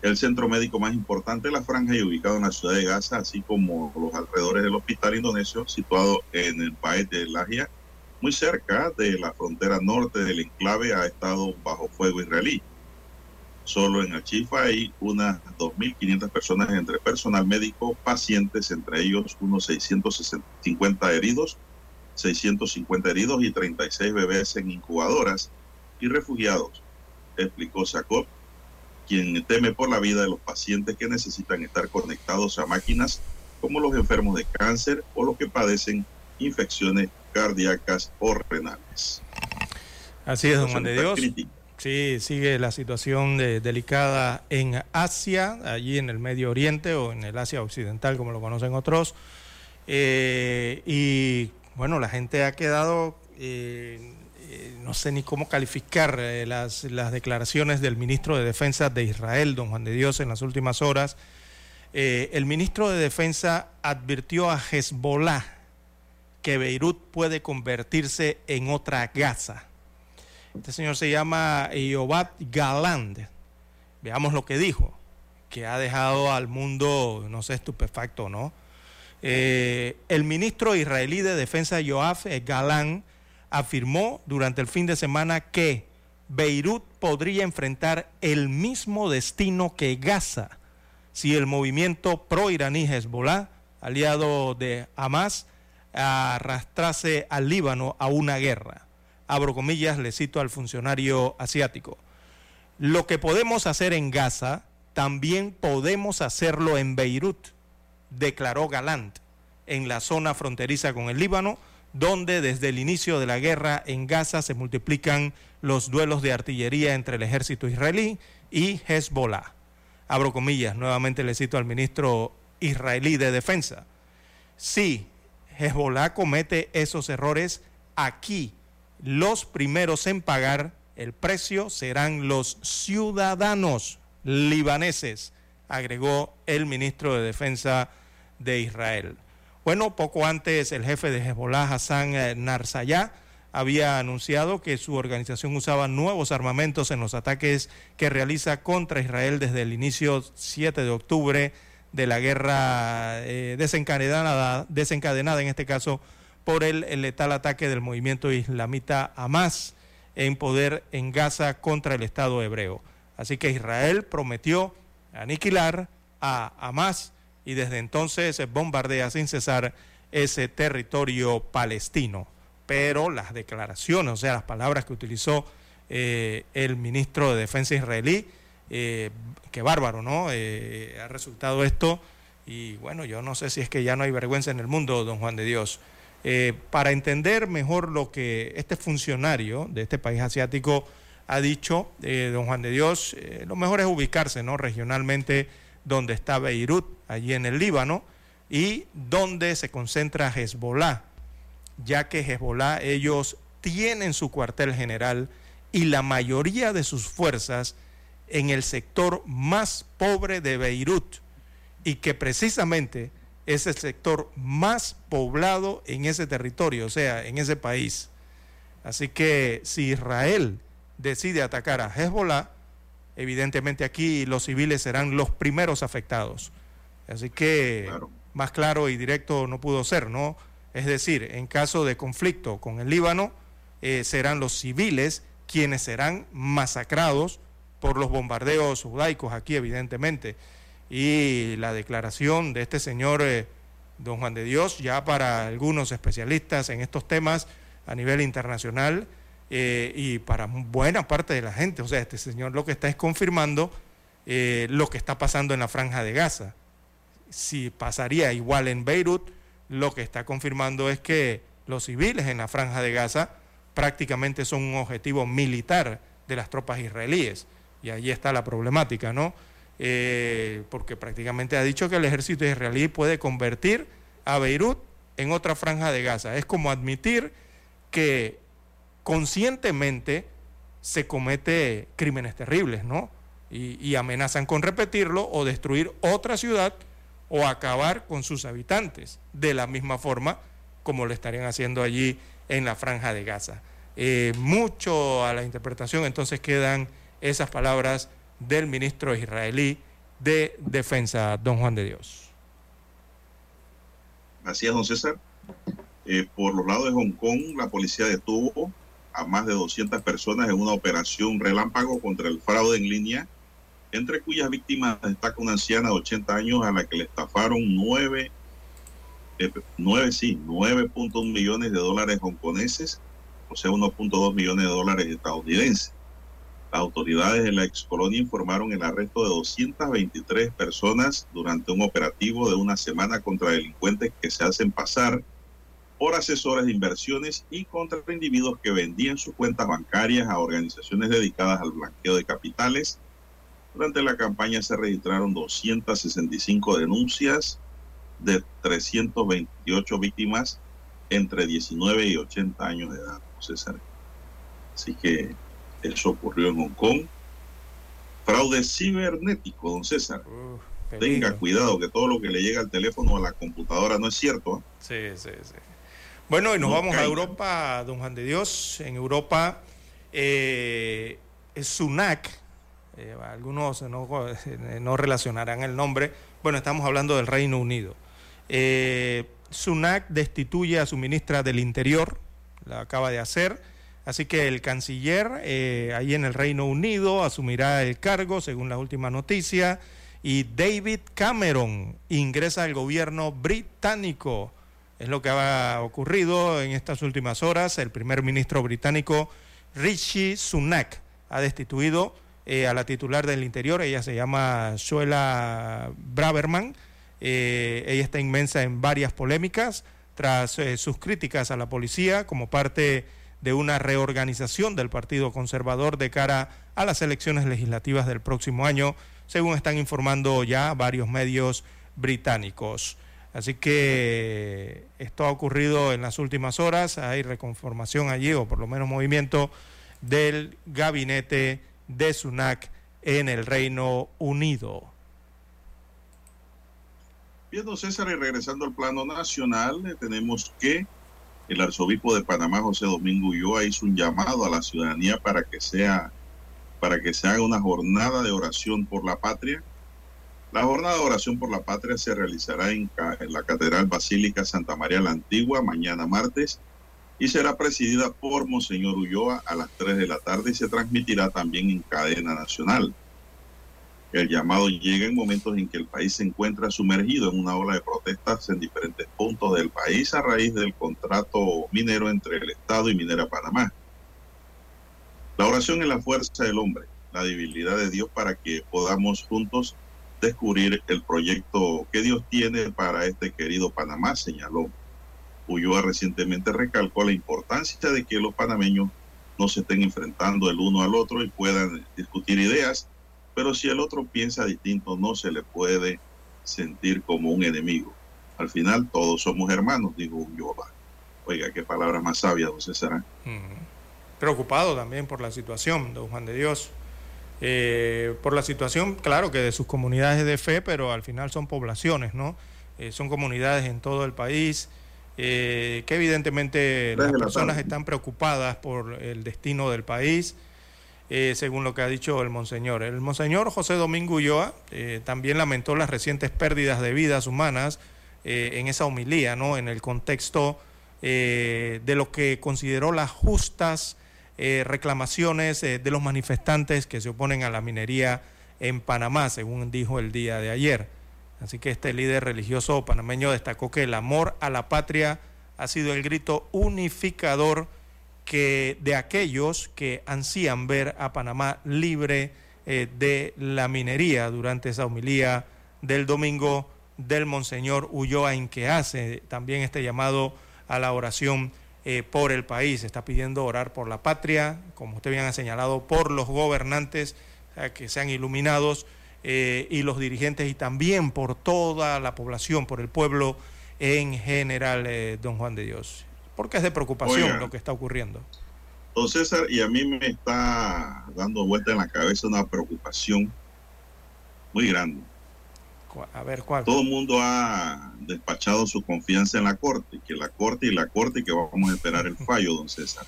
el centro médico más importante de la franja y ubicado en la ciudad de Gaza, así como los alrededores del hospital indonesio situado en el país de Lahia, muy cerca de la frontera norte del enclave, ha estado bajo fuego israelí. Solo en Achifa hay unas 2.500 personas entre personal médico, pacientes, entre ellos unos 650 heridos, 650 heridos y 36 bebés en incubadoras y refugiados, explicó Jacob, quien teme por la vida de los pacientes que necesitan estar conectados a máquinas como los enfermos de cáncer o los que padecen infecciones cardíacas o renales. Así es, don Juan de Dios. Sí, sigue la situación delicada en Asia, allí en el Medio Oriente o en el Asia Occidental, como lo conocen otros. Eh, y bueno, la gente ha quedado, eh, eh, no sé ni cómo calificar las, las, declaraciones del ministro de Defensa de Israel, don Juan de Dios, en las últimas horas. el ministro de Defensa advirtió a Hezbollah que Beirut puede convertirse en otra Gaza. Este señor se llama Yobat Galand. Veamos lo que dijo, que ha dejado al mundo, no sé, estupefacto, ¿no? Eh, el ministro israelí de Defensa Yoav Galan afirmó durante el fin de semana que Beirut podría enfrentar el mismo destino que Gaza si el movimiento pro-iraní Hezbollah, aliado de Hamas, arrastrase al Líbano a una guerra. Abro comillas, le cito al funcionario asiático. Lo que podemos hacer en Gaza, también podemos hacerlo en Beirut, declaró Galant, en la zona fronteriza con el Líbano, donde desde el inicio de la guerra en Gaza se multiplican los duelos de artillería entre el ejército israelí y Hezbollah. Abro comillas, nuevamente le cito al ministro israelí de Defensa. Sí, Hezbollah comete esos errores aquí. Los primeros en pagar el precio serán los ciudadanos libaneses, agregó el ministro de Defensa de Israel. Bueno, poco antes el jefe de Hezbollah, Hassan eh, Narsayá, había anunciado que su organización usaba nuevos armamentos en los ataques que realiza contra Israel desde el inicio 7 de octubre de la guerra eh, desencadenada, desencadenada en este caso por el, letal ataque del movimiento islamita Hamas en poder en Gaza contra el Estado hebreo. Así que Israel prometió aniquilar a Hamas y desde entonces bombardea sin cesar ese territorio palestino. Pero las declaraciones, o sea, las palabras que utilizó eh, el ministro de Defensa israelí, eh, qué bárbaro, ¿no? Eh, ha resultado esto y bueno, yo no sé si es que ya no hay vergüenza en el mundo, don Juan de Dios. Eh, para entender mejor lo que este funcionario de este país asiático ha dicho, don Juan de Dios, lo mejor es ubicarse, ¿no? Regionalmente donde está Beirut, allí en el Líbano, y donde se concentra Hezbollah, ya que Hezbollah ellos tienen su cuartel general y la mayoría de sus fuerzas en el sector más pobre de Beirut y que precisamente es el sector más poblado en ese territorio, o sea, en ese país. Así que si Israel decide atacar a Hezbollah, evidentemente aquí los civiles serán los primeros afectados. Así que más claro y directo no pudo ser, ¿no? Es decir, en caso de conflicto con el Líbano, eh, serán los civiles quienes serán masacrados por los bombardeos judaicos aquí, evidentemente. Y la declaración de este señor, eh, don Juan de Dios, ya para algunos especialistas en estos temas a nivel internacional eh, y para buena parte de la gente, o sea, este señor lo que está es confirmando eh, lo que está pasando en la franja de Gaza. Si pasaría igual en Beirut, lo que está confirmando es que los civiles en la franja de Gaza prácticamente son un objetivo militar de las tropas israelíes. Y ahí está la problemática, ¿no? Eh, porque prácticamente ha dicho que el ejército israelí puede convertir a Beirut en otra franja de Gaza. Es como admitir que conscientemente se comete crímenes terribles, ¿no? Y, amenazan con repetirlo o destruir otra ciudad o acabar con sus habitantes, de la misma forma como lo estarían haciendo allí en la franja de Gaza. Eh, mucho a la interpretación entonces quedan esas palabras del ministro israelí de Defensa, don Juan de Dios. Gracias, don César. Eh, por los lados de Hong Kong, la policía detuvo a más de 200 personas en una operación relámpago contra el fraude en línea, entre cuyas víctimas destaca una anciana de 80 años a la que le estafaron 9, eh, 9 sí, 9.1 millones de dólares hongkoneses, o sea, 1.2 millones de dólares estadounidenses. Las autoridades de la ex colonia informaron el arresto de 223 personas durante un operativo de una semana contra delincuentes que se hacen pasar por asesores de inversiones y contra individuos que vendían sus cuentas bancarias a organizaciones dedicadas al blanqueo de capitales. Durante la campaña se registraron 265 denuncias de 328 víctimas entre 19 y 80 años de edad, César. Así que eso ocurrió en Hong Kong. Fraude cibernético, don César. Uh, Tenga cuidado que todo lo que le llega al teléfono o a la computadora no es cierto. ¿eh? Sí, sí, sí. Bueno, y nos vamos a Europa, don Juan de Dios. En Europa, eh, SUNAC, eh, algunos no, relacionarán el nombre. Bueno, estamos hablando del Reino Unido. Eh, SUNAC destituye a su ministra del Interior, la acaba de hacer. Así que el canciller eh, ahí en el Reino Unido asumirá el cargo, según la última noticia. Y David Cameron ingresa al gobierno británico es lo que ha ocurrido en estas últimas horas. El primer ministro británico Rishi Sunak ha destituido eh, a la titular del Interior. Ella se llama Suela Braverman. Eh, ella está inmensa en varias polémicas tras sus críticas a la policía como parte de una reorganización del Partido Conservador de cara a las elecciones legislativas del próximo año, según están informando ya varios medios británicos. Así que esto ha ocurrido en las últimas horas, hay reconformación allí, o por lo menos movimiento del gabinete de SUNAC en el Reino Unido. Viendo César y regresando al plano nacional, eh, tenemos que el arzobispo de Panamá, José Domingo Ulloa, hizo un llamado a la ciudadanía para que sea para que se haga una jornada de oración por la patria la jornada de oración por la patria se realizará en, la Catedral Basílica Santa María la Antigua mañana martes y será presidida por Monseñor Ulloa a las 3 de la tarde y se transmitirá también en cadena nacional. El llamado llega en momentos en que el país se encuentra sumergido en una ola de protestas en diferentes puntos del país a raíz del contrato minero entre el Estado y Minera Panamá. La oración es la fuerza del hombre, la debilidad de Dios para que podamos juntos descubrir el proyecto que Dios tiene para este querido Panamá, señaló. Ulloa recientemente recalcó la importancia de que los panameños no se estén enfrentando el uno al otro y puedan discutir ideas, pero si el otro piensa distinto no se le puede sentir como un enemigo. Al final todos somos hermanos, dijo Ulloa. Oiga, qué palabra más sabia, don César. ¿eh? Preocupado también por la situación, don Juan de Dios. Eh, por la situación, claro que de sus comunidades de fe, pero al final son poblaciones, ¿no? Eh, son comunidades en todo el país eh, que evidentemente las personas están preocupadas por el destino del país, según lo que ha dicho el monseñor. El monseñor José Domingo Ulloa también lamentó las recientes pérdidas de vidas humanas en esa homilía, ¿no? En el contexto de lo que consideró las justas eh, reclamaciones eh, de los manifestantes que se oponen a la minería en Panamá, según dijo el día de ayer. Así que este líder religioso panameño destacó que el amor a la patria ha sido el grito unificador que de aquellos que ansían ver a Panamá libre eh, de la minería durante esa homilía del domingo del Monseñor Ulloa en que hace también este llamado a la oración eh, por el país. Está pidiendo orar por la patria, como usted bien ha señalado, por los gobernantes que sean iluminados eh, y los dirigentes y también por toda la población, por el pueblo en general, don Juan de Dios. Porque es de preocupación lo que está ocurriendo. Don César, y a mí me está dando vuelta en la cabeza una preocupación muy grande. A ver, ¿cuál? Todo el mundo ha despachado su confianza en la Corte, que la Corte y la Corte y que vamos a esperar el fallo, don César.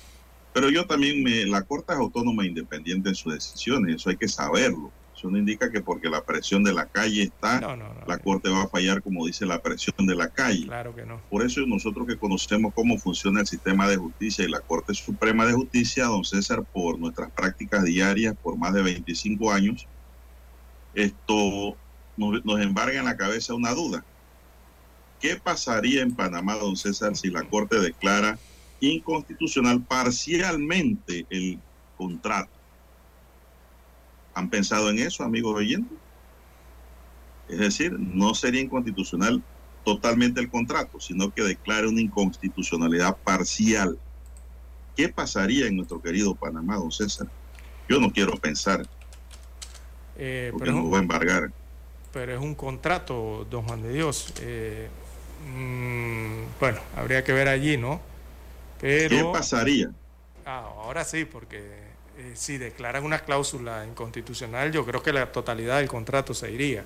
Pero yo también, me, la Corte es autónoma e independiente en sus decisiones, eso hay que saberlo. Eso no indica que porque la presión de la calle está, la Corte va a fallar como dice la presión de la calle. Claro que no. Por eso nosotros que conocemos cómo funciona el sistema de justicia y la Corte Suprema de Justicia, don César, por nuestras prácticas diarias por más de 25 años, esto nos, nos embarga en la cabeza una duda. ¿Qué pasaría en Panamá, don César, si la Corte declara inconstitucional parcialmente el contrato? ¿Han pensado en eso, amigos oyentes? Es decir, no sería inconstitucional totalmente el contrato, sino que declare una inconstitucionalidad parcial. ¿Qué pasaría en nuestro querido Panamá, don César? Yo no quiero pensar. Eh, porque pero, nos va a embargar. pero es un contrato, don Juan de Dios. Eh, mm, bueno, habría que ver allí, ¿no? Pero, ¿Qué pasaría? Ah, ahora sí, porque eh, si declaran una cláusula inconstitucional, yo creo que la totalidad del contrato se iría.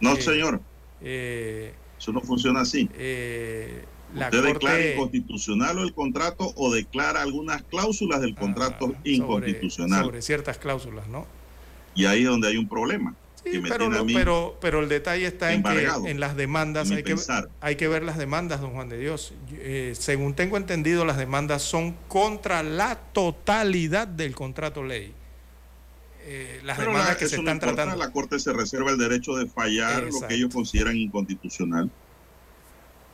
No, Eh, señor. Eh, Eso no funciona así. eh, la Usted declara inconstitucional el contrato o declara algunas cláusulas del contrato inconstitucional. Ah, sobre ciertas cláusulas, ¿no? Y ahí es donde hay un problema. Pero, pero, pero el detalle está en que en las demandas hay que, hay que ver las demandas, don Juan de Dios. Eh, según tengo entendido, las demandas son contra la totalidad del contrato ley. Eh, las Pero demandas la- que se están importa, tratando. La Corte se reserva el derecho de fallar lo que ellos consideran inconstitucional.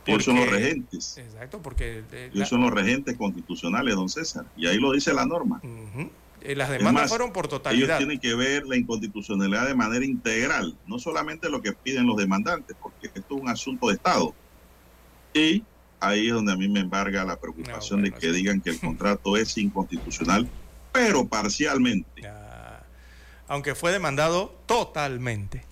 Ellos son los Porque- regentes. Exacto, porque eh, Ellos la- son los regentes constitucionales, don César. Y ahí lo dice la norma. Ujú. Eh, las demandas más, fueron por Ellos totalidad. tienen que ver la inconstitucionalidad de manera integral, no solamente lo que piden los demandantes, porque esto es un asunto de Estado. Y ahí es donde a mí me embarga la preocupación de que digan que el contrato es inconstitucional, pero parcialmente, Aunque fue demandado totalmente.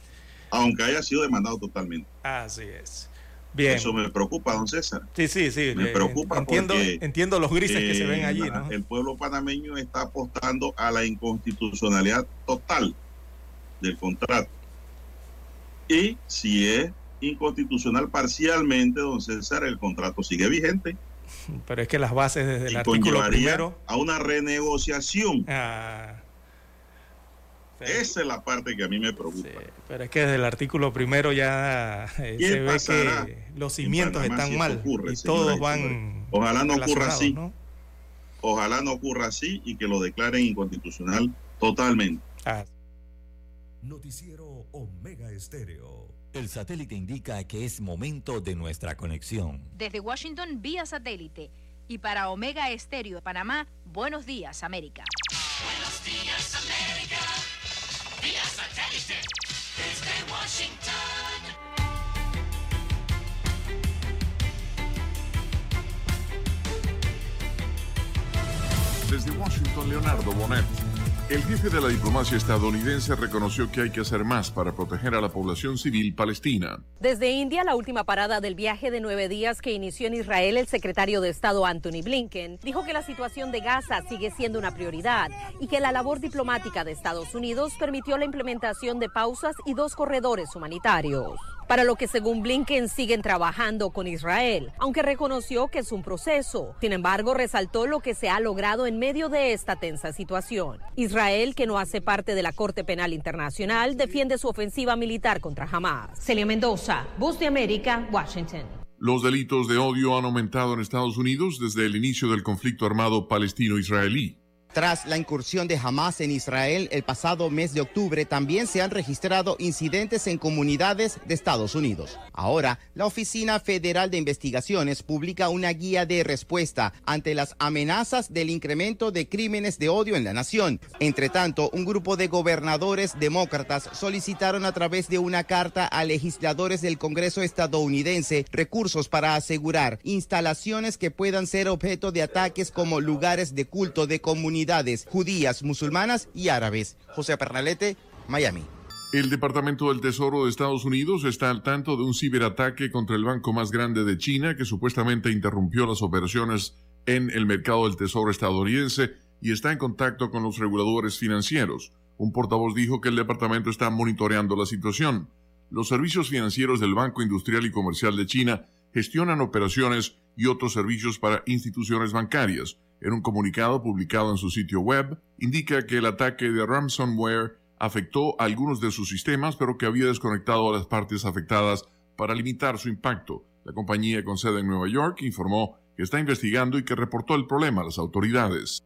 aunque haya sido demandado totalmente. Así es. Bien. Eso me preocupa, don César. Sí, sí, sí. Me eh, preocupa entiendo, porque, entiendo los grises que se ven eh, allí, la- ¿no? El pueblo panameño está apostando a la inconstitucionalidad total del contrato. Y si es inconstitucional parcialmente, don César, el contrato sigue vigente Pero es que las bases desde el y artículo primero. a una renegociación. Ah, Esa es la parte que a mí me preocupa. pero es que desde el artículo primero ya eh, ¿Qué se ve que los en cimientos están si mal ocurre, y todos van. Ojalá no ocurra así. ¿no? Ojalá no ocurra así y que lo declaren inconstitucional totalmente. Noticiero Omega Estéreo. El satélite indica que es momento de nuestra conexión. Desde Washington vía satélite y para Omega Estéreo de Panamá, buenos días América. Buenos días, América. Vía satélite. Desde Washington. Desde Washington, Leonardo Bonet. El jefe de la diplomacia estadounidense reconoció que hay que hacer más para proteger a la población civil palestina. Desde India, la última parada del viaje de nueve días que inició en Israel, el secretario de Estado Anthony Blinken dijo que la situación de Gaza sigue siendo una prioridad y que la labor diplomática de Estados Unidos permitió la implementación de pausas y dos corredores humanitarios. Para lo que según Blinken siguen trabajando con Israel, aunque reconoció que es un proceso. Sin embargo, resaltó lo que se ha logrado en medio de esta tensa situación. Israel, que no hace parte de la Corte Penal Internacional, defiende su ofensiva militar contra Hamas. Celia Mendoza, Voz de América, Washington. Los delitos de odio han aumentado en Estados Unidos desde el inicio del conflicto armado palestino-israelí. Tras la incursión de Hamas en Israel el pasado mes de octubre, también se han registrado incidentes en comunidades de Estados Unidos. Ahora, la Oficina Federal de Investigaciones publica una guía de respuesta ante las amenazas del incremento de crímenes de odio en la nación. Entre tanto, un grupo de gobernadores demócratas solicitaron a través de una carta a legisladores del Congreso estadounidense recursos para asegurar instalaciones que puedan ser objeto de ataques como lugares de culto de comunidades judías, musulmanas y árabes. José Pernalete, Miami. El Departamento del Tesoro de Estados Unidos está al tanto de un ciberataque contra el banco más grande de China que supuestamente interrumpió las operaciones en el mercado del Tesoro estadounidense y está en contacto con los reguladores financieros. Un portavoz dijo que el departamento está monitoreando la situación. Los servicios financieros del Banco Industrial y Comercial de China gestionan operaciones y otros servicios para instituciones bancarias. En un comunicado publicado en su sitio web, indica que el ataque de ransomware afectó a algunos de sus sistemas, pero que había desconectado a las partes afectadas para limitar su impacto. La compañía con sede en Nueva York informó que está investigando y que reportó el problema a las autoridades.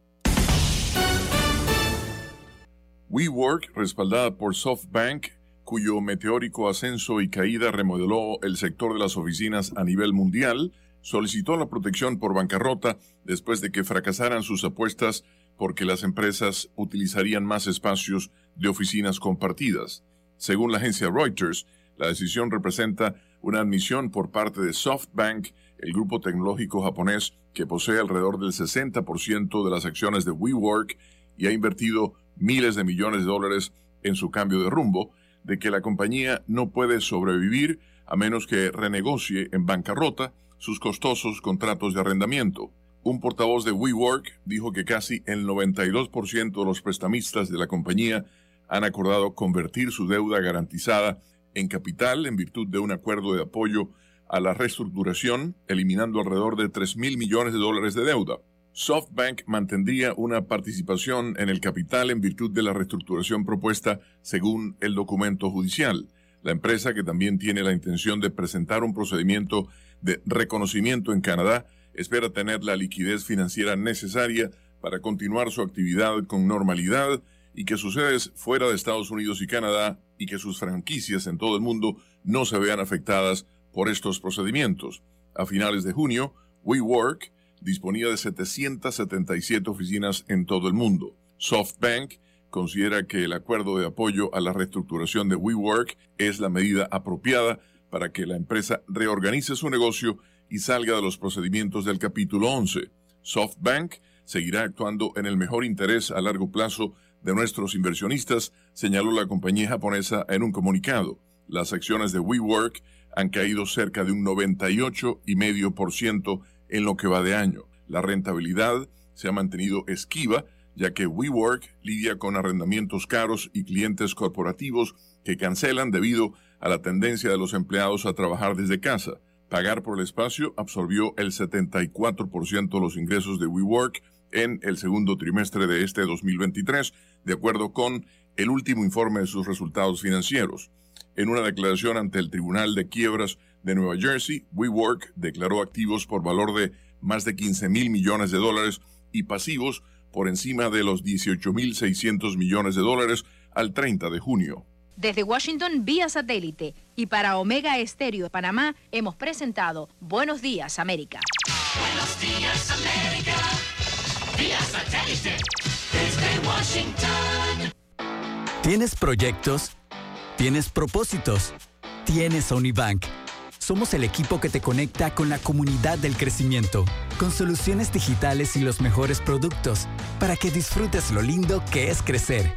WeWork, respaldada por SoftBank, cuyo meteórico ascenso y caída remodeló el sector de las oficinas a nivel mundial, solicitó la protección por bancarrota después de que fracasaran sus apuestas porque las empresas utilizarían más espacios de oficinas compartidas. Según la agencia Reuters, la decisión representa una admisión por parte de SoftBank, el grupo tecnológico japonés que posee alrededor del 60% de las acciones de WeWork y ha invertido miles de millones de dólares en su cambio de rumbo, de que la compañía no puede sobrevivir a menos que renegocie en bancarrota sus costosos contratos de arrendamiento. Un portavoz de WeWork dijo que casi el 92% de los prestamistas de la compañía han acordado convertir su deuda garantizada en capital en virtud de un acuerdo de apoyo a la reestructuración, eliminando alrededor de 3 mil millones de dólares de deuda. SoftBank mantendría una participación en el capital en virtud de la reestructuración propuesta según el documento judicial. La empresa, que también tiene la intención de presentar un procedimiento de reconocimiento en Canadá, espera tener la liquidez financiera necesaria para continuar su actividad con normalidad y que sus sedes fuera de Estados Unidos y Canadá y que sus franquicias en todo el mundo no se vean afectadas por estos procedimientos. A finales de junio, WeWork disponía de 777 oficinas en todo el mundo. SoftBank considera que el acuerdo de apoyo a la reestructuración de WeWork es la medida apropiada para que la empresa reorganice su negocio y salga de los procedimientos del capítulo 11. SoftBank seguirá actuando en el mejor interés a largo plazo de nuestros inversionistas, señaló la compañía japonesa en un comunicado. Las acciones de WeWork han caído cerca de un 98,5% en lo que va de año. La rentabilidad se ha mantenido esquiva, ya que WeWork lidia con arrendamientos caros y clientes corporativos que cancelan debido a la tendencia de los empleados a trabajar desde casa. Pagar por el espacio absorbió el 74% de los ingresos de WeWork en el segundo trimestre de este 2023, de acuerdo con el último informe de sus resultados financieros. En una declaración ante el Tribunal de Quiebras de Nueva Jersey, WeWork declaró activos por valor de más de 15 mil millones de dólares y pasivos por encima de los 18 mil 600 millones de dólares al 30 de junio. Desde Washington vía satélite y para Omega Estéreo de Panamá hemos presentado Buenos Días América. Buenos días, América. Vía satélite. Desde Washington. ¿Tienes proyectos? ¿Tienes propósitos? Tienes Unibank. Somos el equipo que te conecta con la comunidad del crecimiento, con soluciones digitales y los mejores productos, para que disfrutes lo lindo que es crecer.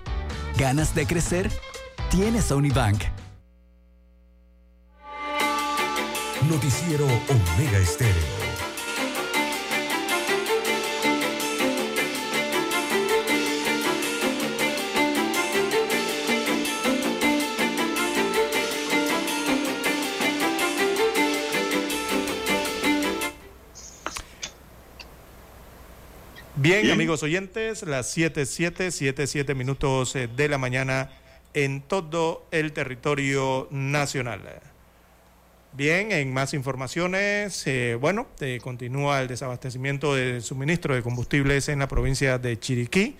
¿Ganas de crecer? Tienes a Unibank. Noticiero Omega Estéreo. Bien, Bien. amigos oyentes, las 7, 7, 7, 7 minutos eh, de la mañana en todo el territorio nacional. Bien, en más informaciones, eh, bueno, continúa el desabastecimiento de suministro de combustibles en la provincia de Chiriquí,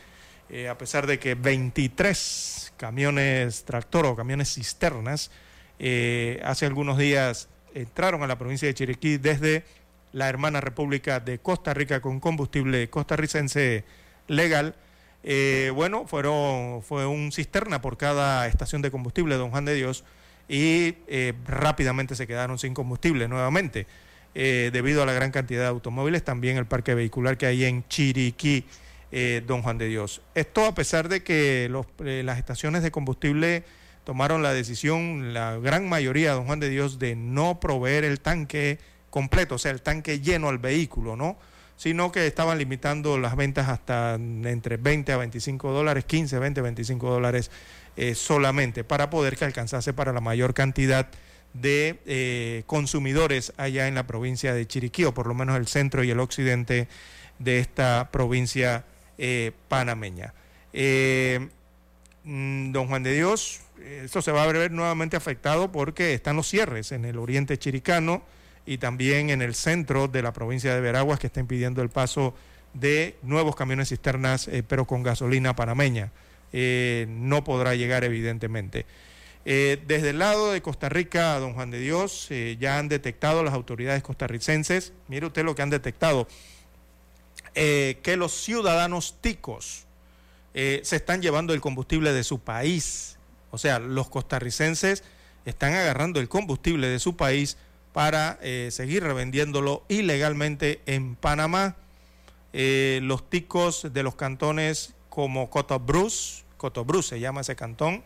eh, a pesar de que 23 camiones tractor o camiones cisternas eh, hace algunos días entraron a la provincia de Chiriquí desde la hermana República de Costa Rica con combustible costarricense legal. Eh, bueno, fueron, fue un cisterna por cada estación de combustible, don Juan de Dios, y eh, rápidamente se quedaron sin combustible nuevamente, eh, debido a la gran cantidad de automóviles, también el parque vehicular que hay en Chiriquí, eh, don Juan de Dios. Esto a pesar de que los, las estaciones de combustible tomaron la decisión, la gran mayoría, don Juan de Dios, de no proveer el tanque completo, o sea, el tanque lleno al vehículo, ¿no? Sino que estaban limitando las ventas hasta entre 20 a 25 dólares, 15, 20, 25 dólares eh, solamente, para poder que alcanzase para la mayor cantidad de eh, consumidores allá en la provincia de Chiriquí, o por lo menos el centro y el occidente de esta provincia eh, panameña. Mm, don Juan de Dios, esto se va a ver nuevamente afectado porque están los cierres en el oriente chiricano y también en el centro de la provincia de Veraguas que está impidiendo el paso de nuevos camiones cisternas, eh, pero con gasolina panameña. Eh, no podrá llegar evidentemente. Eh, desde el lado de Costa Rica, don Juan de Dios, ya han detectado las autoridades costarricenses, mire usted lo que han detectado, que los ciudadanos ticos se están llevando el combustible de su país. O sea, los costarricenses están agarrando el combustible de su país para eh, seguir revendiéndolo ilegalmente en Panamá. Eh, los ticos de los cantones como Cotobruz, Cotobruz se llama ese cantón,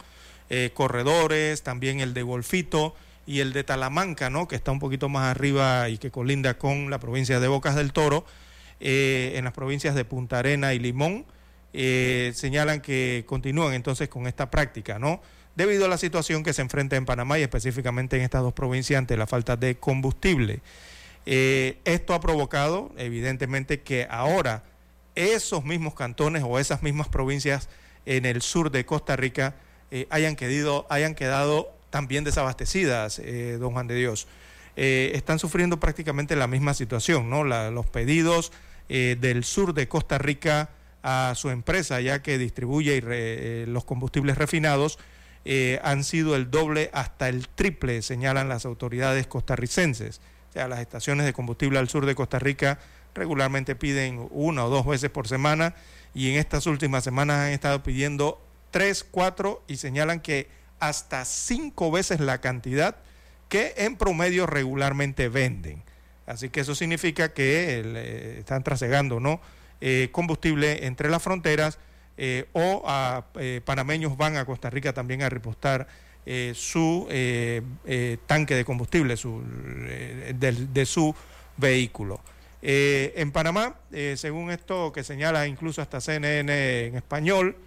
eh, Corredores, también el de Golfito y el de Talamanca, ¿no? que está un poquito más arriba y que colinda con la provincia de Bocas del Toro, en las provincias de Punta Arena y Limón, señalan que continúan entonces con esta práctica, ¿no? Debido a la situación que se enfrenta en Panamá y específicamente en estas dos provincias ante la falta de combustible. Eh, esto ha provocado, evidentemente, que ahora esos mismos cantones o esas mismas provincias en el sur de Costa Rica eh, hayan, quedado, hayan quedado también desabastecidas, eh, don Juan de Dios. están sufriendo prácticamente la misma situación, ¿no? los pedidos del sur de Costa Rica a su empresa, ya que distribuye los combustibles refinados, eh, han sido el doble hasta el triple, señalan las autoridades costarricenses. O sea, las estaciones de combustible al sur de Costa Rica regularmente piden una o dos veces por semana y en estas últimas semanas han estado pidiendo tres, cuatro y señalan que hasta cinco veces la cantidad que en promedio regularmente venden. Así que eso significa que eh, están trasegando ¿no? Eh, combustible entre las fronteras eh, o eh, panameños van a Costa Rica también a repostar eh, su tanque de combustible su, de, su vehículo. en Panamá, según esto que señala incluso hasta CNN en español,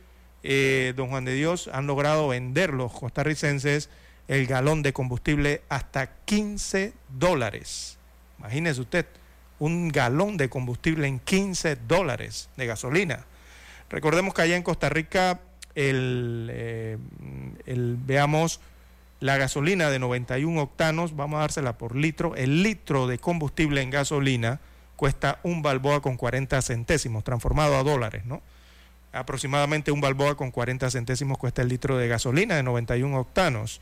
don Juan de Dios, han logrado vender los costarricenses el galón de combustible hasta 15 dólares. Imagínese usted, un galón de combustible en 15 dólares de gasolina. Recordemos que allá en Costa Rica, eh, el, veamos, la gasolina de 91 octanos, vamos a dársela por litro, el litro de combustible en gasolina cuesta un balboa con 40 centésimos, transformado a dólares, ¿no? Aproximadamente un balboa con 40 centésimos cuesta el litro de gasolina de 91 octanos.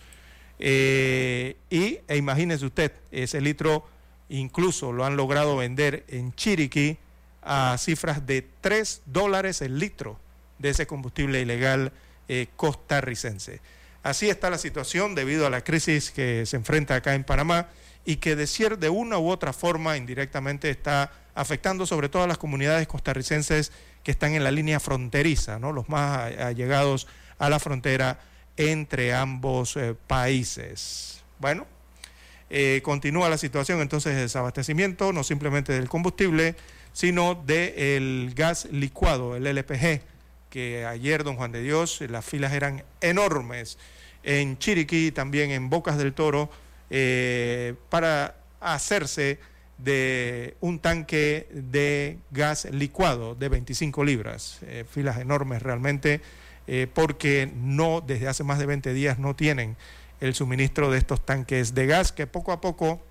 Eh, y e imagínese usted, ese litro incluso lo han logrado vender en Chiriquí a cifras de 3 dólares el litro de ese combustible ilegal eh, costarricense. Así está la situación debido a la crisis que se enfrenta acá en Panamá y que de, de una u otra forma indirectamente está afectando sobre todo a las comunidades costarricenses que están en la línea fronteriza, ¿no? los más allegados a la frontera entre ambos eh, países. Bueno, eh, continúa la situación entonces de desabastecimiento, no simplemente del combustible, sino del gas licuado, el LPG, que ayer, don Juan de Dios, las filas eran enormes en Chiriquí, también en Bocas del Toro, eh, para hacerse de un tanque de gas licuado de 25 libras. Eh, filas enormes realmente, eh, porque no, desde hace más de 20 días no tienen el suministro de estos tanques de gas que poco a poco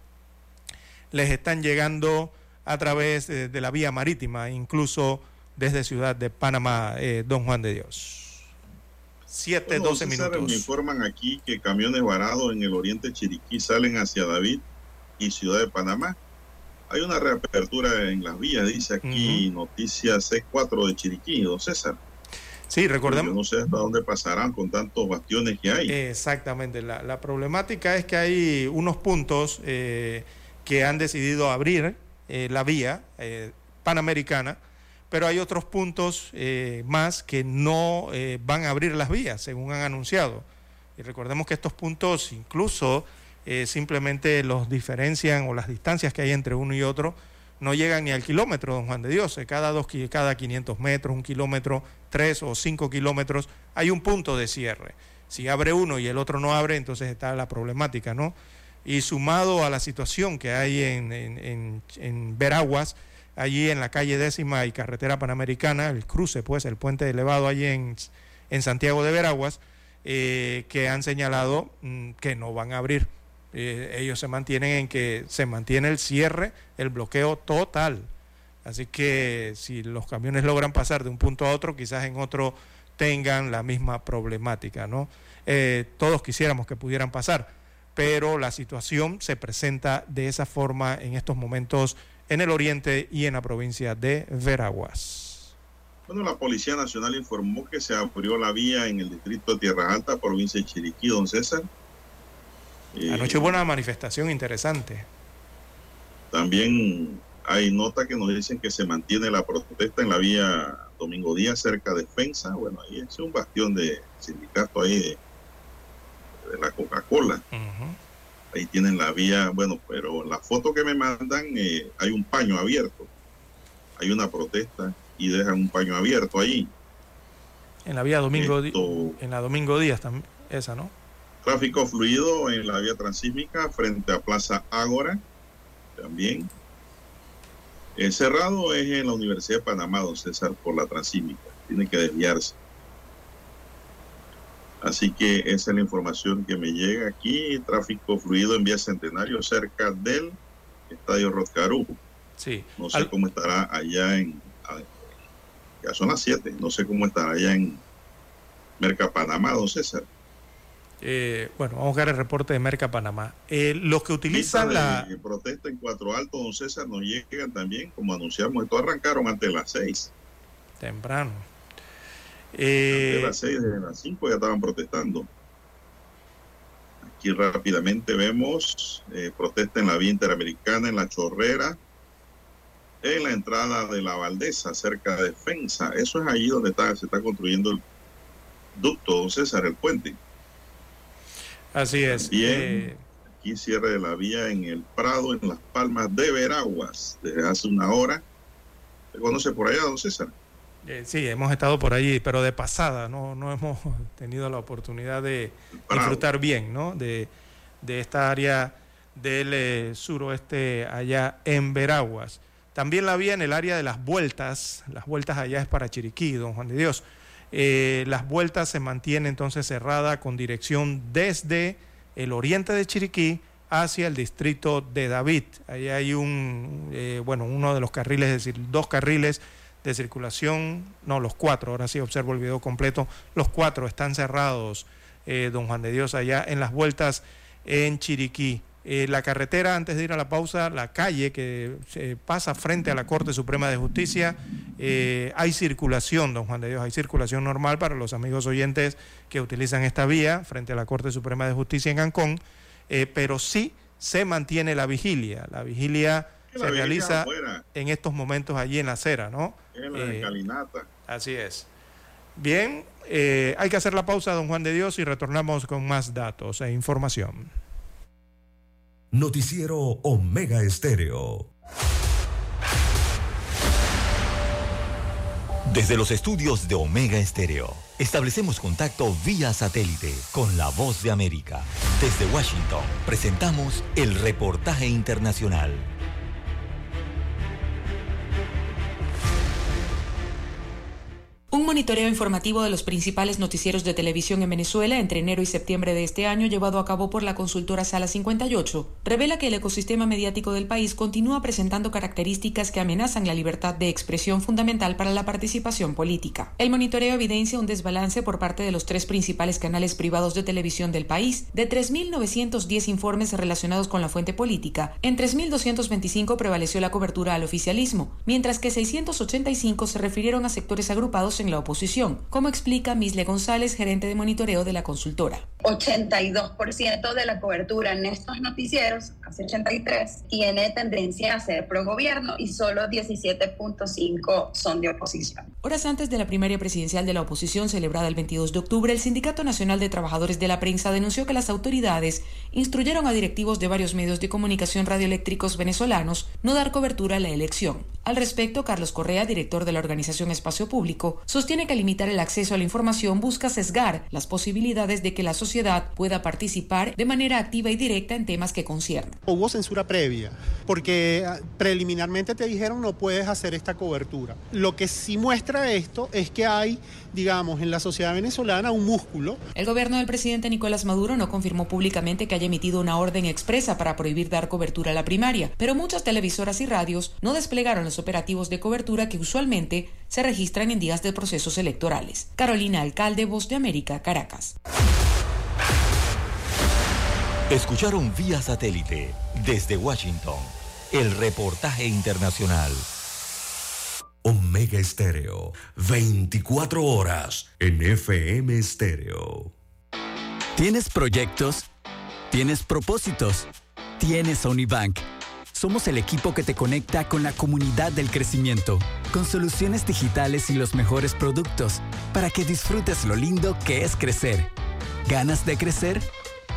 les están llegando a través de, la vía marítima, incluso desde Ciudad de Panamá, eh, Don Juan de Dios. Siete, doce minutos. Me informan aquí que camiones varados en el oriente Chiriquí salen hacia David y Ciudad de Panamá. Hay una reapertura en las vías, dice aquí Noticias C4 de Chiriquí, don César. Sí, recordemos. Yo no sé hasta dónde pasarán con tantos bastiones que hay. Exactamente. La, problemática es que hay unos puntos eh, que han decidido abrir eh, la vía eh, panamericana, pero hay otros puntos eh, más que no van a abrir las vías, según han anunciado. Y recordemos que estos puntos incluso simplemente los diferencian o las distancias que hay entre uno y otro no llegan ni al kilómetro, don Juan de Dios. Cada, dos, cada 500 metros, un kilómetro, tres o cinco kilómetros, hay un punto de cierre. Si abre uno y el otro no abre, entonces está la problemática, ¿no? Y sumado a la situación que hay en, Veraguas, allí en la calle décima y carretera panamericana, el cruce, pues, el puente elevado allí en, en Santiago de Veraguas, eh, que han señalado mm, que no van a abrir. Eh, ellos se mantienen en que se mantiene el cierre, el bloqueo total. Así que si los camiones logran pasar de un punto a otro, quizás en otro tengan la misma problemática, ¿no? Eh, todos quisiéramos que pudieran pasar, pero la situación se presenta de esa forma en estos momentos en el oriente y en la provincia de Veraguas. Bueno, la Policía Nacional informó que se abrió la vía en el distrito de Tierra Alta, provincia de Chiriquí, don César. Eh, Anoche hubo una manifestación interesante. También hay nota que nos dicen que se mantiene la protesta en la vía Domingo Díaz cerca de Defensa. Bueno, ahí es un bastión de sindicato ahí de, de la Coca-Cola. Ahí tienen la vía, bueno, pero la foto que me mandan eh, hay un paño abierto. Hay una protesta y dejan un paño abierto ahí. En la vía Domingo, Esto- en la Domingo Díaz también, esa, ¿no? Tráfico fluido en la vía transísmica frente a Plaza Ágora. También. El cerrado es en la Universidad de Panamá, don César, por la transísmica. Tiene que desviarse. Así que esa es la información que me llega aquí. Tráfico fluido en vía Centenario cerca del Estadio Rotcarú. Sí. No sé Al- cómo estará allá en... Ya son las 7. No sé cómo estará allá en Merca Panamá, don César. Eh, bueno, vamos a ver el reporte de Merca Panamá. Eh, los que utilizan Listas la... de protesta en Cuatro Altos, don César, nos llegan también, como anunciamos, esto arrancaron antes de las seis. Temprano. Eh, las seis, desde las cinco ya estaban protestando. Aquí rápidamente vemos eh, protesta en la vía interamericana, en la Chorrera, en la entrada de la Valdesa, cerca de Defensa. Eso es allí donde está, se está construyendo el ducto, don César, el puente. así es. Bien. Eh, Aquí cierre de la vía en el Prado, en Las Palmas de Veraguas, desde hace una hora. ¿Se conoce por allá, don César? Eh, sí, hemos estado por allí, pero de pasada, no, no hemos tenido la oportunidad de disfrutar bien, ¿no? De, de esta área del eh, suroeste allá en Veraguas. También la vía en el área de las vueltas, las vueltas allá es para Chiriquí, don Juan de Dios. Eh, las vueltas se mantienen entonces cerrada con dirección desde el oriente de Chiriquí hacia el distrito de David. Ahí hay un, bueno, uno de los carriles, es decir, dos carriles de circulación, no, los cuatro, ahora sí observo el video completo, los cuatro están cerrados, eh, don Juan de Dios, allá en las vueltas en Chiriquí. Eh, la carretera, antes de ir a la pausa, la calle que se pasa frente a la Corte Suprema de Justicia, eh, hay circulación, don Juan de Dios, hay circulación normal para los amigos oyentes que utilizan esta vía frente a la Corte Suprema de Justicia en eh, pero sí se mantiene la vigilia. La vigilia se realiza afuera. en estos momentos allí en la acera, ¿no? Eh, escalinata. Así es. Bien, eh, hay que hacer la pausa, don Juan de Dios, y retornamos con más datos e información. Noticiero Omega Estéreo. Desde los estudios de Omega Estéreo, establecemos contacto vía satélite con la voz de América. Desde Washington, presentamos el reportaje internacional. Monitoreo informativo de los principales noticieros de televisión en Venezuela entre enero y septiembre de este año llevado a cabo por la consultora Sala 58 revela que el ecosistema mediático del país continúa presentando características que amenazan la libertad de expresión fundamental para la participación política. El monitoreo evidencia un desbalance por parte de los tres principales canales privados de televisión del país. De 3.910 informes relacionados con la fuente política, en 3.225 prevaleció la cobertura al oficialismo, mientras que 685 se refirieron a sectores agrupados en la oposición, como explica Misle González, gerente de monitoreo de la consultora. 82% de la cobertura en estos noticieros, casi 83, tiene tendencia a ser pro gobierno y solo 17.5 son de oposición. Horas antes de la primaria presidencial de la oposición celebrada el 22 de octubre, el Sindicato Nacional de Trabajadores de la Prensa denunció que las autoridades instruyeron a directivos de varios medios de comunicación radioeléctricos venezolanos no dar cobertura a la elección. Al respecto, Carlos Correa, director de la organización Espacio Público, sostiene que limitar el acceso a la información busca sesgar las posibilidades de que la sociedad pueda participar de manera activa y directa en temas que conciernen. Hubo censura previa, porque ah, preliminarmente te dijeron no puedes hacer esta cobertura. Lo que sí muestra esto es que hay, digamos, en la sociedad venezolana un músculo. El gobierno del presidente Nicolás Maduro no confirmó públicamente que haya emitido una orden expresa para prohibir dar cobertura a la primaria, pero muchas televisoras y radios no desplegaron los operativos de cobertura que usualmente se registran en días de procesos electorales. Carolina Alcalde, Voz de América, Caracas. Escucharon vía satélite desde Washington el reportaje internacional. Omega Estéreo, 24 horas en FM Estéreo. ¿Tienes proyectos? ¿Tienes propósitos? ¿Tienes Unibank? Somos el equipo que te conecta con la comunidad del crecimiento, con soluciones digitales y los mejores productos, para que disfrutes lo lindo que es crecer. ¿Ganas de crecer?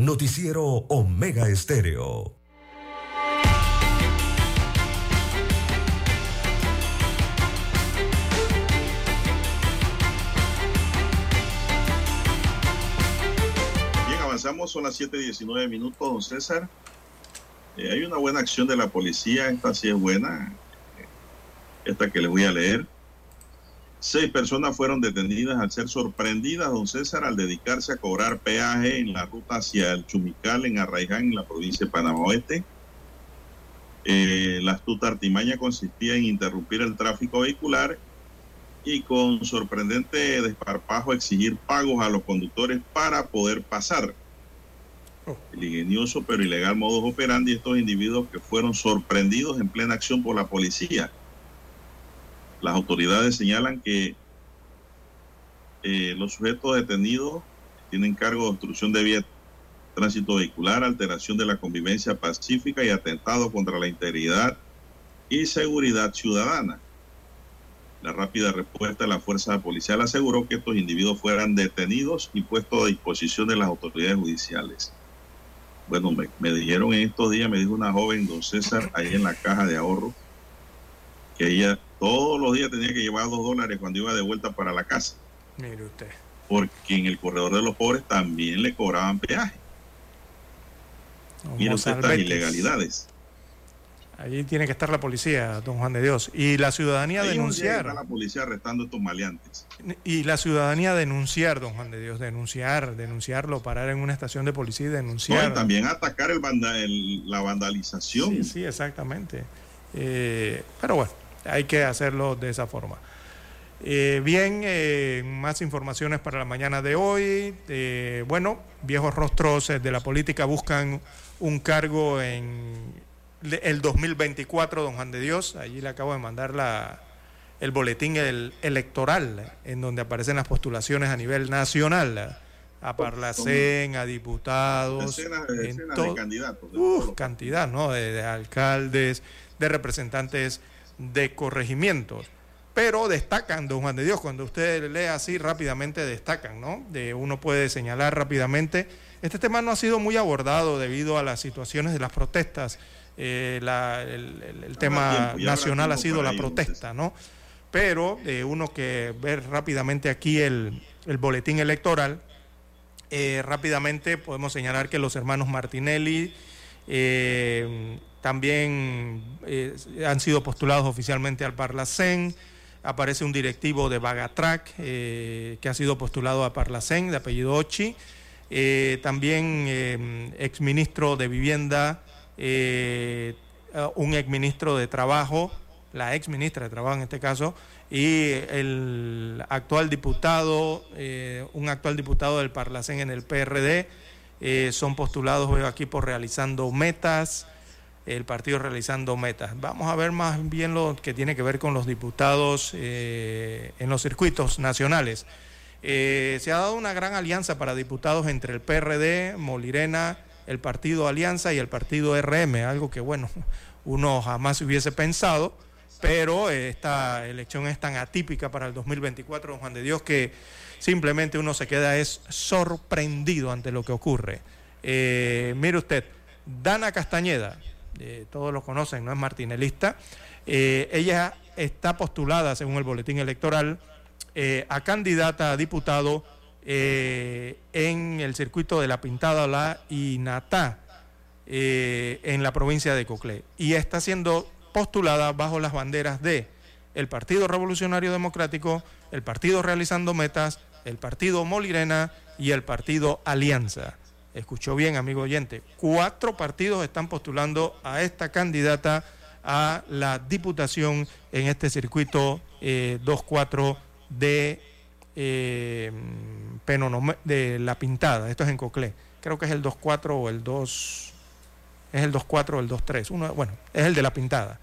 Noticiero Omega Estéreo. Bien, avanzamos, son las 7:19 minutos, don César. Eh, hay una buena acción de la policía, esta sí es buena, eh, esta que les voy a leer. Seis personas fueron detenidas al ser sorprendidas, don César, al dedicarse a cobrar peaje en la ruta hacia el Chumical, en Arraiján, en la provincia de Panamá Oeste. Eh, la astuta artimaña consistía en interrumpir el tráfico vehicular y con sorprendente desparpajo exigir pagos a los conductores para poder pasar. El ingenioso pero ilegal modus operandi de estos individuos que fueron sorprendidos en plena acción por la policía. Las autoridades señalan que eh, los sujetos detenidos tienen cargo de obstrucción de vía, tránsito vehicular, alteración de la convivencia pacífica y atentado contra la integridad y seguridad ciudadana. La rápida respuesta de la fuerza policial aseguró que estos individuos fueran detenidos y puestos a disposición de las autoridades judiciales. Bueno, me, me dijeron en estos días, me dijo una joven, don César, ahí en la caja de ahorro, que ella todos los días tenía que llevar dos dólares cuando iba de vuelta para la casa, Mire usted. porque en el corredor de los pobres también le cobraban peaje. Mira usted estas ilegalidades. Allí tiene que estar la policía, don Juan de Dios. Y la ciudadanía Ahí denunciar. está la policía arrestando a estos maleantes. Y la ciudadanía denunciar, don Juan de Dios, denunciar, denunciarlo, parar en una estación de policía y No, denunciar. y también atacar el- la vandalización. Sí, sí, exactamente. Eh, pero bueno, hay que hacerlo de esa forma. Eh, bien, eh, más informaciones para la mañana de hoy. Eh, bueno, viejos rostros eh, de la política buscan un cargo en el 2024, don Juan de Dios. Allí le acabo de mandar la, el boletín el- electoral, en donde aparecen las postulaciones a nivel nacional, a Parlacén, a diputados, Decenas, de candidatos. de Uf, cantidad, ¿no? De, de alcaldes, de representantes de corregimientos. Pero destacan, don Juan de Dios, cuando usted lee así rápidamente destacan, ¿no? De, uno puede señalar rápidamente. Este tema no ha sido muy abordado debido a las situaciones de las protestas. Eh, la- el, el- el tema tiempo, nacional ha sido la protesta, ¿no? Pero eh, uno que ver rápidamente aquí el, el boletín electoral, eh, rápidamente podemos señalar que los hermanos Martinelli eh, también eh, han sido postulados oficialmente al Parlacén. Aparece un directivo de Bagatrac eh, que ha sido postulado a Parlacén, de apellido Ochi. eh, también eh, exministro de Vivienda, un exministro de Trabajo, la exministra de Trabajo en este caso, y el actual diputado, un actual diputado del Parlacén en el PRD, son postulados, veo aquí, por realizando metas, el partido realizando metas. Vamos a ver más bien lo que tiene que ver con los diputados eh, en los circuitos nacionales. Eh, se ha dado una gran alianza para diputados entre el PRD, Molirena, el partido Alianza y el partido RM, algo que, bueno, uno jamás hubiese pensado, pero eh, esta elección es tan atípica para el 2024, don Juan de Dios, que simplemente uno se queda es sorprendido ante lo que ocurre. Mire usted, Dana Castañeda, eh, todos lo conocen, no es martinelista, eh, ella está postulada, según el boletín electoral, eh, a candidata a diputado eh, en el circuito de La Pintada La y Natá, eh, en la provincia de Coclé. Y está siendo postulada bajo las banderas de el Partido Revolucionario Democrático, el Partido Realizando Metas, el Partido Molirena y el Partido Alianza. Escuchó bien, amigo oyente. Cuatro partidos están postulando a esta candidata a la diputación en este circuito eh, 2-4 de, eh, de La Pintada. Esto es en Coclé. Creo que es el 2-4 o el 2. Es el 2-4 o el 2-3. Uno, bueno, es el de La Pintada.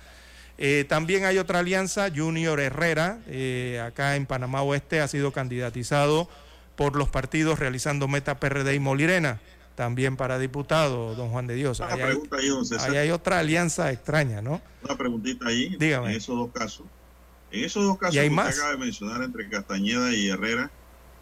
Eh, también hay otra alianza, Junior Herrera, eh, acá en Panamá Oeste, ha sido candidatizado por los partidos realizando Meta PRD y Molirena, también para diputado, don Juan de Dios. Una Ahí hay, ahí, don César. ahí hay otra alianza extraña, ¿no? Una preguntita ahí Dígame. en esos dos casos. En esos dos casos ¿Y hay que usted más? acaba de mencionar entre Castañeda y Herrera,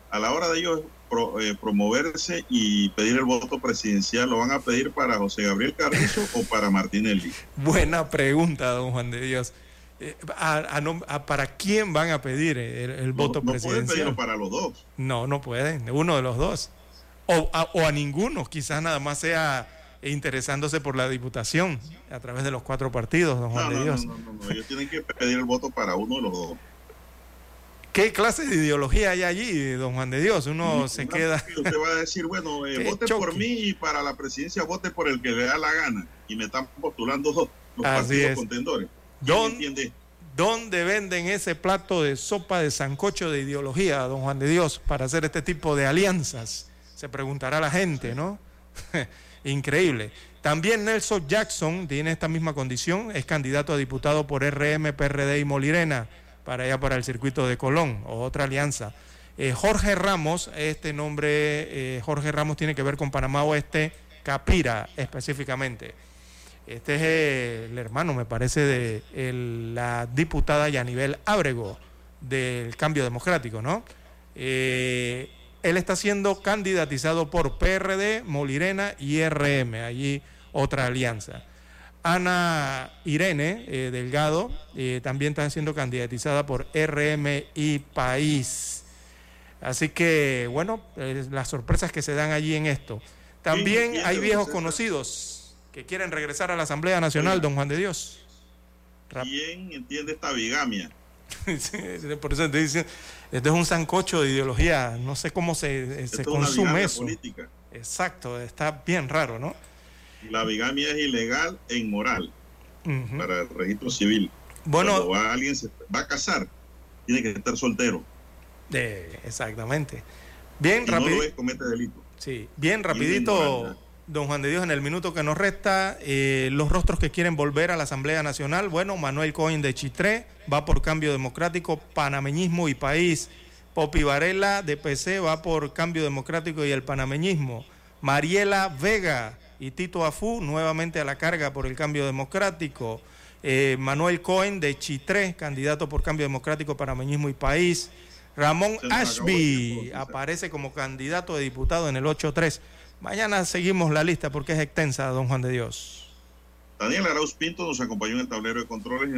a la hora de ellos pro- eh, promoverse y pedir el voto presidencial, ¿lo van a pedir para José Gabriel Carrizo o para Martinelli? Buena pregunta, don Juan de Dios. Eh, a- a nom- a- ¿Para quién van a pedir el, el voto no pueden presidencial? pedirlo para los dos. No, no pueden, uno de los dos. O a, o a ninguno, quizás nada más sea interesándose por la diputación a través de los cuatro partidos, don Juan No, de Dios. no, no, no, no, ellos tienen que pedir el voto para uno de los dos. ¿Qué clase de ideología hay allí, don Juan de Dios? Uno se queda... que Usted va a decir, bueno, eh, vote choque. por mí y para la presidencia vote por el que le da la gana. Y me están postulando dos, los Así partidos es. contendores. ¿Quién Don- entiende? ¿Dónde venden ese plato de sopa de sancocho de ideología, don Juan de Dios, para hacer este tipo de alianzas? Se preguntará la gente, ¿no? Increíble. También Nelson Jackson tiene esta misma condición, es candidato a diputado por RM, PRD y Molirena, para allá para el circuito de Colón, o otra alianza. Eh, Jorge Ramos, este nombre, eh, Jorge Ramos tiene que ver con Panamá Oeste, Capira específicamente. Este es eh, el hermano, me parece, de la diputada Yanibel Ábrego del Cambio Democrático, ¿no? Él está siendo candidatizado por PRD, Molirena y RM, allí otra alianza. Ana Irene eh, Delgado eh, también está siendo candidatizada por RM y País. Así que, bueno, eh, las sorpresas que se dan allí en esto. También hay viejos conocidos que quieren regresar a la Asamblea Nacional, don Juan de Dios. ¿Quién entiende esta bigamia? Sí, Por eso te dicen, esto es un sancocho de ideología, no sé cómo se, se es una consume eso. política. Exacto, está bien raro, ¿no? La bigamia es ilegal e inmoral para el registro civil. Bueno, Cuando va, alguien se va a casar, tiene que estar soltero. eh, exactamente. Bien Si rápido. comete delito. Sí, bien rapidito. Don Juan de Dios, en el minuto que nos resta, eh, los rostros que quieren volver a la Asamblea Nacional, bueno, Manuel Cohen de Chitré va por Cambio Democrático, Panameñismo y País. Popi Varela de PC va por Cambio Democrático y el Panameñismo. Mariela Vega y Tito Afú nuevamente a la carga por el Cambio Democrático. Eh, Manuel Cohen de Chitré, candidato por Cambio Democrático, Panameñismo y País. Ramón Ashby aparece como candidato de diputado en el 8-3. Mañana seguimos la lista porque es extensa, don Juan de Dios. Daniel Arauz Pinto nos acompañó en el tablero de controles.